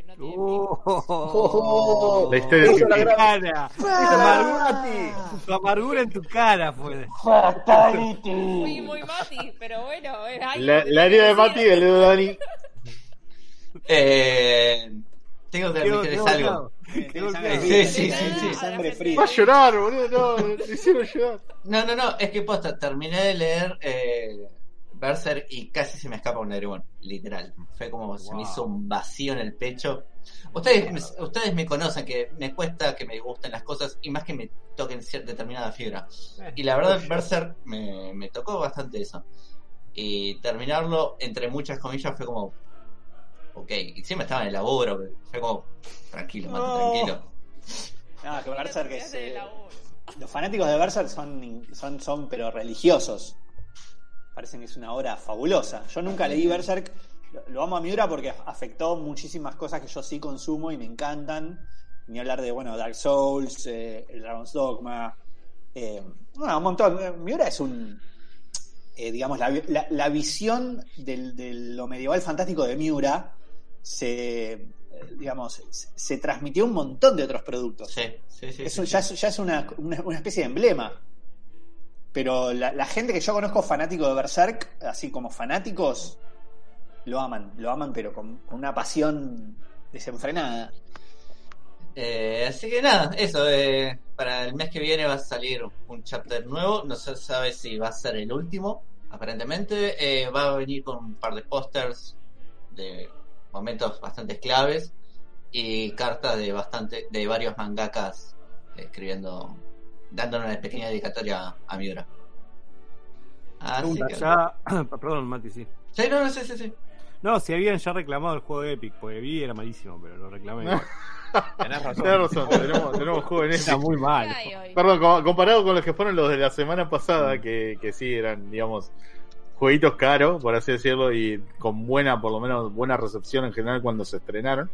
No tiene Oh. La historia de la cara. Tu amargura, en tu cara fue. Fui muy Mati, pero bueno. eh, La, la de que Mati y el dedo de Dani. Eh, tengo que admitirles algo. fría, Sí, sí, sí, Va a llorar, boludo. No, te hicieron llorar. No, no, no, es que posta, terminé de leer eh, Berserk y casi se me escapa un lágrima, literal. Fue como se me hizo un vacío en el pecho. Ustedes, me- ustedes me conocen que me cuesta que me gusten las cosas y más que me toquen cierta determinada fibra. Y la verdad, Berserk me, me tocó bastante eso. Y terminarlo, entre muchas comillas, fue como. Ok, y siempre estaba en el laburo, fue como. Tranquilo, mate, No. tranquilo. Ah, que Berserk es. Eh, los fanáticos de Berserk son, son, son, pero religiosos. Parecen que es una obra fabulosa. Yo nunca leí Berserk. Lo, lo amo a Miura porque afectó muchísimas cosas que yo sí consumo y me encantan. Ni hablar de, bueno, Dark Souls, eh, el Dragon's Dogma. eh, bueno, un montón. Eh, Miura es un. eh, digamos, la, la- la visión del- de lo medieval fantástico de Miura se. digamos, se, se transmitió a un montón de otros productos. Sí, sí, sí. Ya, es, ya es una, una- una especie de emblema. Pero la, gente que yo conozco fanático de Berserk, así como fanáticos, lo aman, lo aman, pero con, con una pasión desenfrenada. Eh, así que nada, eso. eh, para el mes que viene va a salir un chapter nuevo. No se sabe si va a ser el último, aparentemente. Eh, va a venir con un par de pósters de momentos bastante claves y cartas de bastante de varios mangakas escribiendo, dándole una pequeña dedicatoria a, Miura. Así que... Ya, perdón, Mati, sí. Sí, no, no, sí, sí, sí. No, si habían ya reclamado el juego de Epic, porque vi era malísimo, pero lo reclamé. Tenés razón. Tenés razón, tenemos, tenemos jóvenes. Era muy mal. ¿Qué hay hoy? Perdón, co- comparado con los que fueron los de la semana pasada, que, que sí eran, digamos, jueguitos caros, por así decirlo, y con buena, por lo menos, buena recepción en general cuando se estrenaron.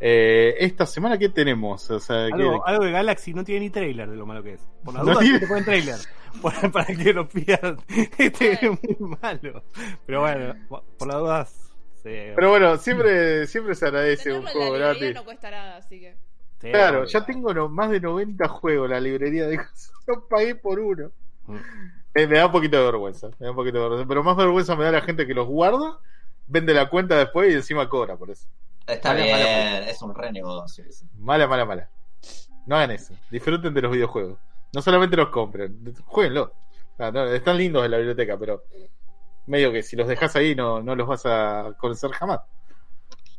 Eh, esta semana, ¿qué tenemos? O sea, ¿qué- Algo, algo de Galaxy no tiene ni trailer de lo malo que es. Por la No duda, tiene- te ponen trailer. Por- para que lo pidan. Este es muy malo. Pero bueno, por las dudas. Pero bueno, siempre, siempre se agradece un juego gratis. no cuesta nada, así que. sí, Claro, ya tengo no- más de 90 juegos en la librería de cosas. No pagué por uno. Mm. Eh, me da un poquito de vergüenza. Me da un poquito de vergüenza. Pero más vergüenza me da la gente que los guarda, vende la cuenta después y encima cobra por eso. Está Mala, bien, mala, es un re negocio. Mala, mala, mala. No hagan eso. Disfruten de los videojuegos. No solamente los compren, jueguenlo. Ah, no, están lindos en la biblioteca, pero medio que si los dejas ahí no, no los vas a conocer jamás.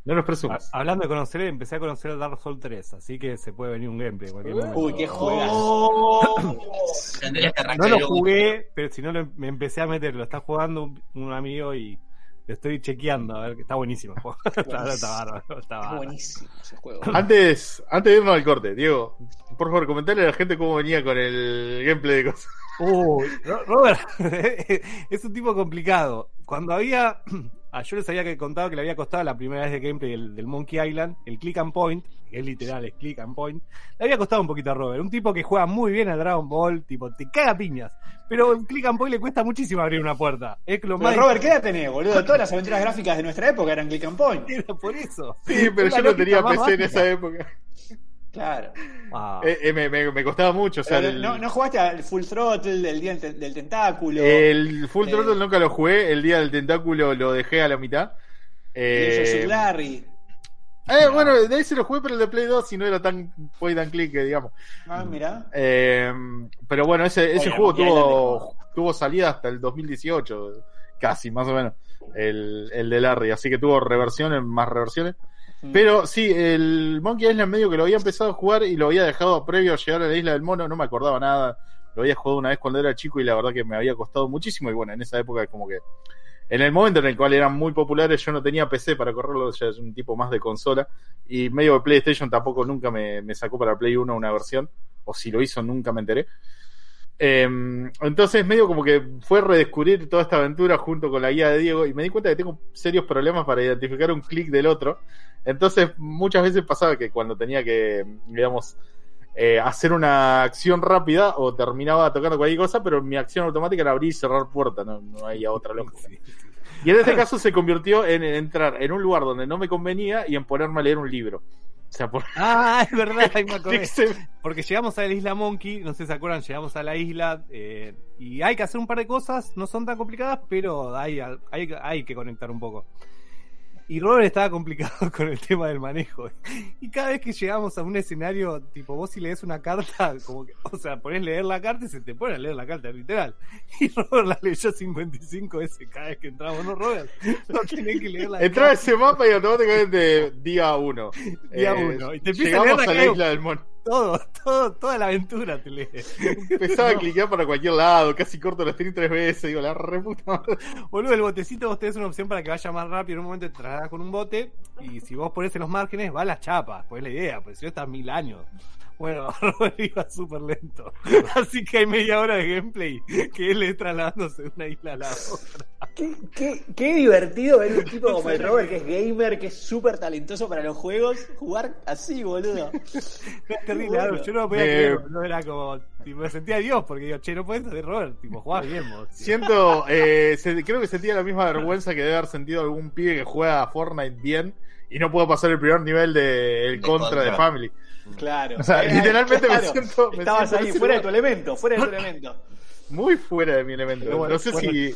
No los presumas. Ha- Hablando de conocer, empecé a conocer Dark Souls 3, así que se puede venir un gameplay. en cualquier momento. Uy, qué juegas. Tendrías que No lo jugué, pero si no lo- me empecé a meter, lo está jugando un, un amigo y lo estoy chequeando, a ver que está buenísimo el juego. está, está bárbaro, está Es bárbaro. buenísimo ese juego. Antes, antes de irnos al corte, Diego, por favor, comentarle a la gente cómo venía con el gameplay de cosas. Uy, Ro- Robert, es un tipo complicado. Cuando había. ah, yo les había contado que le había costado la primera vez de gameplay del, del Monkey Island, el click and point, es literal, es click and point. Le había costado un poquito a Robert. Un tipo que juega muy bien a Dragon Ball, tipo, te caga piñas. Pero el click and point le cuesta muchísimo abrir una puerta. Es lo Pero más. Robert, ¿qué edad tenés, boludo? Todas las aventuras gráficas de nuestra época eran click and point. Era por eso. Sí, pero yo no tenía PC en esa época. Claro. Ah. Eh, eh, me, me- me costaba mucho. O sea, el, no, no jugaste al Full Throttle del día del, del tentáculo. el Full Eh, Throttle nunca lo jugué. El día del tentáculo lo dejé a la mitad. el Jojo Eh, bueno, de ahí se lo jugué, pero el de Play 2 si no era tan point and click, digamos. Ah, mira. Eh, pero bueno, ese, ese Oye, juego tuvo, tuvo salida hasta el 2018, casi, más o menos, el, el de Larry. Así que tuvo reversiones, más reversiones. Mm. Pero sí, el Monkey Island medio que lo había empezado a jugar y lo había dejado previo a llegar a la isla del mono, no me acordaba nada. Lo había jugado una vez cuando era chico y la verdad que me había costado muchísimo. Y bueno, en esa época como que... En el momento en el cual eran muy populares, yo no tenía PC para correrlo, ya es un tipo más de consola. Y medio de PlayStation tampoco nunca me, sacó para Play 1 una versión. O si lo hizo, nunca me enteré. Em, entonces medio como que fue redescubrir toda esta aventura junto con la guía de Diego y me di cuenta que tengo serios problemas para identificar un clic del otro. Entonces muchas veces pasaba que cuando tenía que, digamos, eh, hacer una acción rápida o terminaba tocando cualquier cosa, pero mi acción automática era abrir y cerrar puerta, no, no había otra lógica. Y en este caso se convirtió en entrar en un lugar donde no me convenía y en ponerme a leer un libro. O sea, por... Ah, es verdad, ahí me acordé. Porque llegamos a la isla Monkey, no sé si se acuerdan, llegamos a la isla eh, y hay que hacer un par de cosas, no son tan complicadas, pero hay, hay, hay que conectar un poco. Y Robert estaba complicado con el tema del manejo. Y cada vez que llegamos a un escenario, tipo, vos si lees una carta, como que, o sea, ponés leer la carta y se te pone a leer la carta, literal. Y Robert la leyó 55 veces cada vez que entramos, ¿no, Robert? No tenés que leer la Entraba ese mapa y automáticamente día 1. Día 1. y te empieza llegamos a, a la isla del mono. Todo, todo, toda la aventura te lee. Empezaba a cliquear para cualquier lado, casi corto la stream tres veces, digo, la reputa. Boludo, el botecito vos tenés una opción para que vaya más rápido. En un momento te trasladas con un bote y si vos ponés en los márgenes, va a las chapas. Pues es la idea, pues si no estás mil años. Bueno, Robert iba súper lento. Así que hay media hora de gameplay que él es trasladándose de una isla a la otra. Qué, qué, qué divertido ver un tipo como el Robert, que es gamer, que es súper talentoso para los juegos, jugar así, boludo. Es terrible, bueno. yo no lo podía Eh, creer, no era como, tipo, me sentía Dios, porque digo, che, no puedes ser Robert, tipo, jugás bien vos. Siento, eh, se- creo que sentía la misma vergüenza que debe haber sentido algún pibe que juega a Fortnite bien y no puedo pasar el primer nivel de el De contra, Contra. de Family. Claro. O sea, literalmente me claro. siento- me Estabas siento ahí, ese fuera de tu elemento, fuera de tu elemento. Muy fuera de mi elemento. Bueno, no sé bueno. si.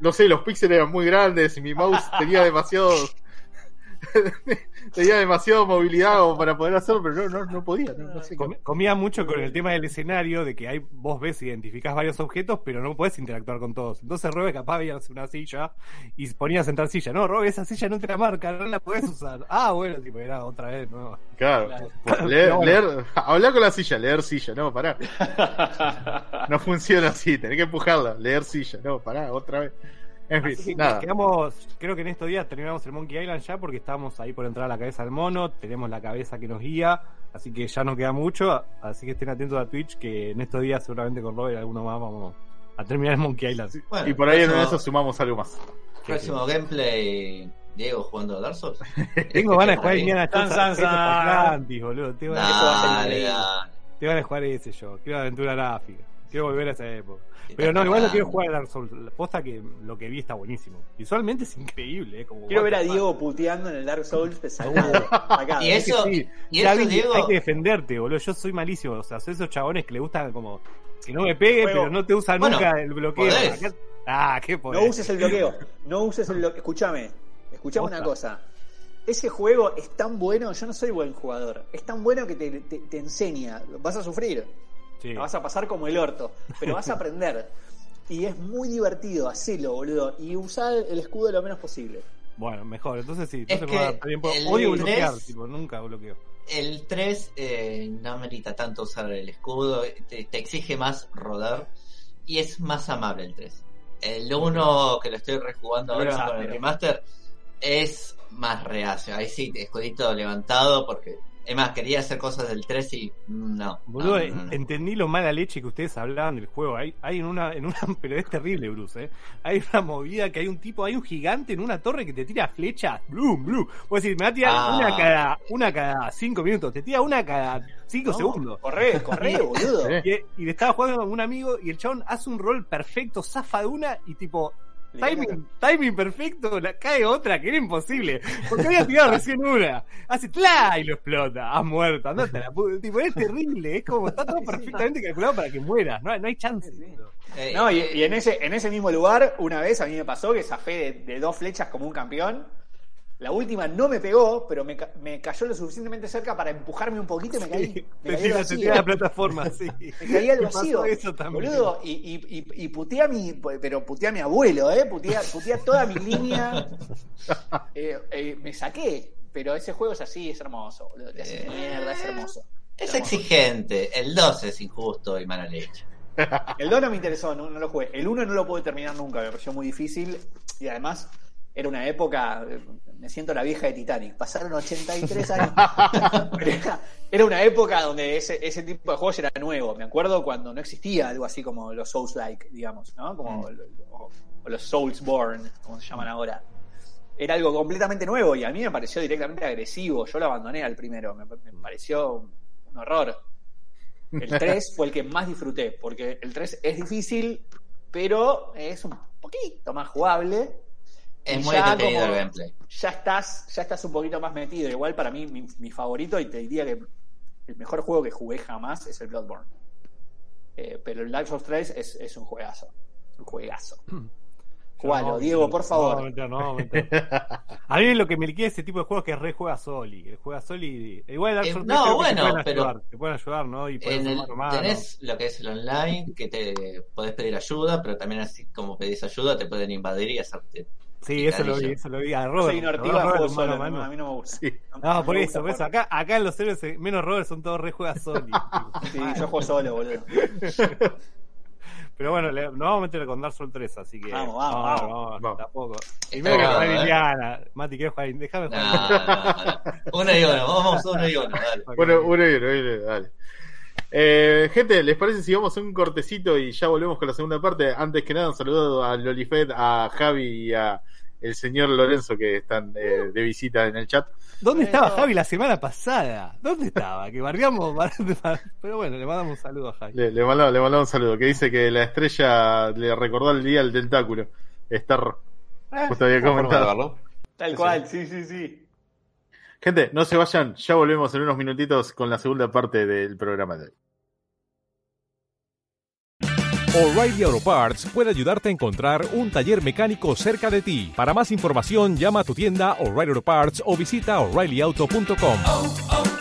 No sé, los píxeles eran muy grandes y mi mouse tenía demasiado. tenía demasiado movilidad como para poder hacerlo, pero no, no, no podía. No, no sé Com- cómo. comía mucho con el tema del escenario, de que hay, vos ves, identificás varios objetos, pero no podés interactuar con todos. Entonces Robert capaz veías una silla y ponía a sentar silla. No, Robert, esa silla no te la marca, no la podés usar. Ah, bueno, tipo, era otra vez, no. Claro. Claro. Leer, bueno. leer- hablar con la silla, leer silla, no, pará. No funciona así, tenés que empujarla, leer silla, no, pará, otra vez. En Así fin, que nada. quedamos, creo que en estos días terminamos el Monkey Island ya porque estamos ahí por entrar a la cabeza del mono, tenemos la cabeza que nos guía, así que ya no queda mucho, así que estén atentos a Twitch que en estos días seguramente con Robert y alguno más vamos a terminar el Monkey Island. Bueno, Y por ahí en próximo, eso sumamos algo más. próximo gameplay, Diego jugando a Dark Souls. Tengo ganas de jugar. Indiana Jones San, san, san. Atlantis, boludo. Tengo ganas, Eso va a jugar ese yo. Quiero aventura gráfica. Quiero volver a esa época. Pero no, igual no quiero jugar a Dark Souls. La posta que lo que vi está buenísimo. Visualmente es increíble, eh. Como Quiero ver a. Diego puteando en el Dark Souls sacado. Y eso, Sí, y eso vi, Diego, hay que defenderte, boludo. Yo soy malísimo. O sea, soy esos chabones que le gustan como que no me pegue, Juego. pero no te usan Bueno, nunca el bloqueo. Acá- Ah, qué No poder. uses el bloqueo. No uses el bloqueo. Escúchame. Escúchame Posta. una cosa. Ese juego es tan bueno, yo no soy buen jugador. Es tan bueno que te, te- te enseña. Vas a sufrir. Sí. La vas a pasar como el orto. Pero vas a aprender. Y es muy divertido, hacelo, boludo. Y usar el escudo lo menos posible. Bueno, mejor. Entonces sí. Es Entonces que a dar tiempo. el Odio bloquear, tres- tipo, nunca bloqueo. el 3 eh, no merita tanto usar el escudo, te, te exige más rodar y es más amable el 3. El 1 que lo estoy rejugando ahora es con el remaster es más reacio. Ahí sí, escudito levantado porque... Es más, quería hacer cosas del 3 y no. Boludo, no, no, no. entendí lo mala leche que ustedes hablaban del juego. Hay, hay en una, en una, pero es terrible, Bruce, ¿eh? Hay una movida que hay un tipo, hay un gigante en una torre que te tira flechas, blum, blum. Vos decís, me va a tirar Ah. una cada, una cada cinco minutos, te tira una cada cinco No, segundos. Corre, corre, boludo. Y, y le estaba jugando con un amigo y el chabón hace un rol perfecto, zafa de una y tipo, timing, timing perfecto, la cae otra, que era imposible. Porque había tirado recién una. Hace ¡tla! y lo explota. Has muerto, andate la puta. Tipo, es terrible, es como está todo perfectamente calculado para que mueras. No, hay- no hay chance. Eh, No, y, eh, y en ese, en ese mismo lugar, una vez a mí me pasó que zafé de, de dos flechas como un campeón. La última no me pegó, pero me, ca- me cayó lo suficientemente cerca para empujarme un poquito y me caí. Sí, me caí tira, tira la plataforma, sí. Me caí al vacío. eso también. Boludo, y, y, y, y puteé a mi, pero puteé a mi abuelo, ¿eh? Puteé, a- puteé a toda mi línea. Eh, eh, me saqué, pero ese juego es así, es hermoso, boludo. Te hace Eh. mierda, es hermoso. es hermoso. exigente. El 2 es injusto y mala leche. El 2 no me interesó, no, no lo jugué. El 1 no lo pude terminar nunca, me pareció muy difícil. Y además, era una época, me siento la vieja de Titanic, pasaron 83 años. Era, una época donde ese, ese tipo de juegos era nuevo. Me acuerdo cuando no existía algo así como los Souls-like, digamos, ¿no? Como lo- lo- o los Soulsborne, como se llaman ahora. Era algo completamente nuevo y a mí me pareció directamente agresivo. Yo lo abandoné al primero, me, me pareció un horror. El 3 fue el que más disfruté, porque el 3 es difícil, pero es un poquito más jugable. Es muy como- el gameplay. Ya estás, ya estás un poquito más metido. Igual para mí, mi, mi favorito, y te diría que el mejor juego que jugué jamás es el Bloodborne. Eh, pero el Dark Souls 3 es, es un juegazo. Un juegazo. Jugalo, No, Diego, por favor. No, mentira, no, mentira. A mí lo que me liquida ese tipo de juegos es que re juega Soli. El juega Soli. Igual Dark Eh, Souls no, 3 creo que bueno, te pueden pero- ayudar. Te pueden ayudar, ¿no? Y el, hermanos. tenés lo que es el online, que te podés pedir ayuda, pero también así como pedís ayuda, te pueden invadir y hacerte. Sí, eso lo vi, eso lo vi. A Robert. soy una Robert, ortiga, Robert, juego solo, mano. no, a mí no me gusta. Sí. No, me por gusta eso, por eso. Acá, acá en los héroes eh, menos Robert son todos re juega Soli. Sí, yo juego solo, boludo. Pero bueno, le, nos vamos a meter con Dark Souls 3, así que. Vamos, vamos, no, vamos. no, Vamos. tampoco. Primero que jugar ¿eh? Liliana. Mati, quiero jugar. Déjame No, jugar. no, no. Uno y uno, vamos uno y uno, dale. Bueno, uno y uno, dale. Eh, gente, ¿les parece si vamos a un cortecito y ya volvemos con la segunda parte? Antes que nada, un saludo a Lolifed, a Javi y a el señor Lorenzo que están eh, de visita en el chat. ¿Dónde estaba Javi la semana pasada? ¿Dónde estaba? Que bardeamos. Pero bueno, le mandamos un saludo a Javi. Le, le mandamos, le mandamos un saludo, que dice que la estrella le recordó el día del tentáculo. Star justo había comentado. Tal cual, sí, sí, sí. Gente, no se vayan, ya volvemos en unos minutitos con la segunda parte del programa de hoy. O'Reilly Auto Parts puede ayudarte a encontrar un taller mecánico cerca de ti. Para más información, llama a tu tienda O'Reilly Auto Parts o visita oreillyauto.com.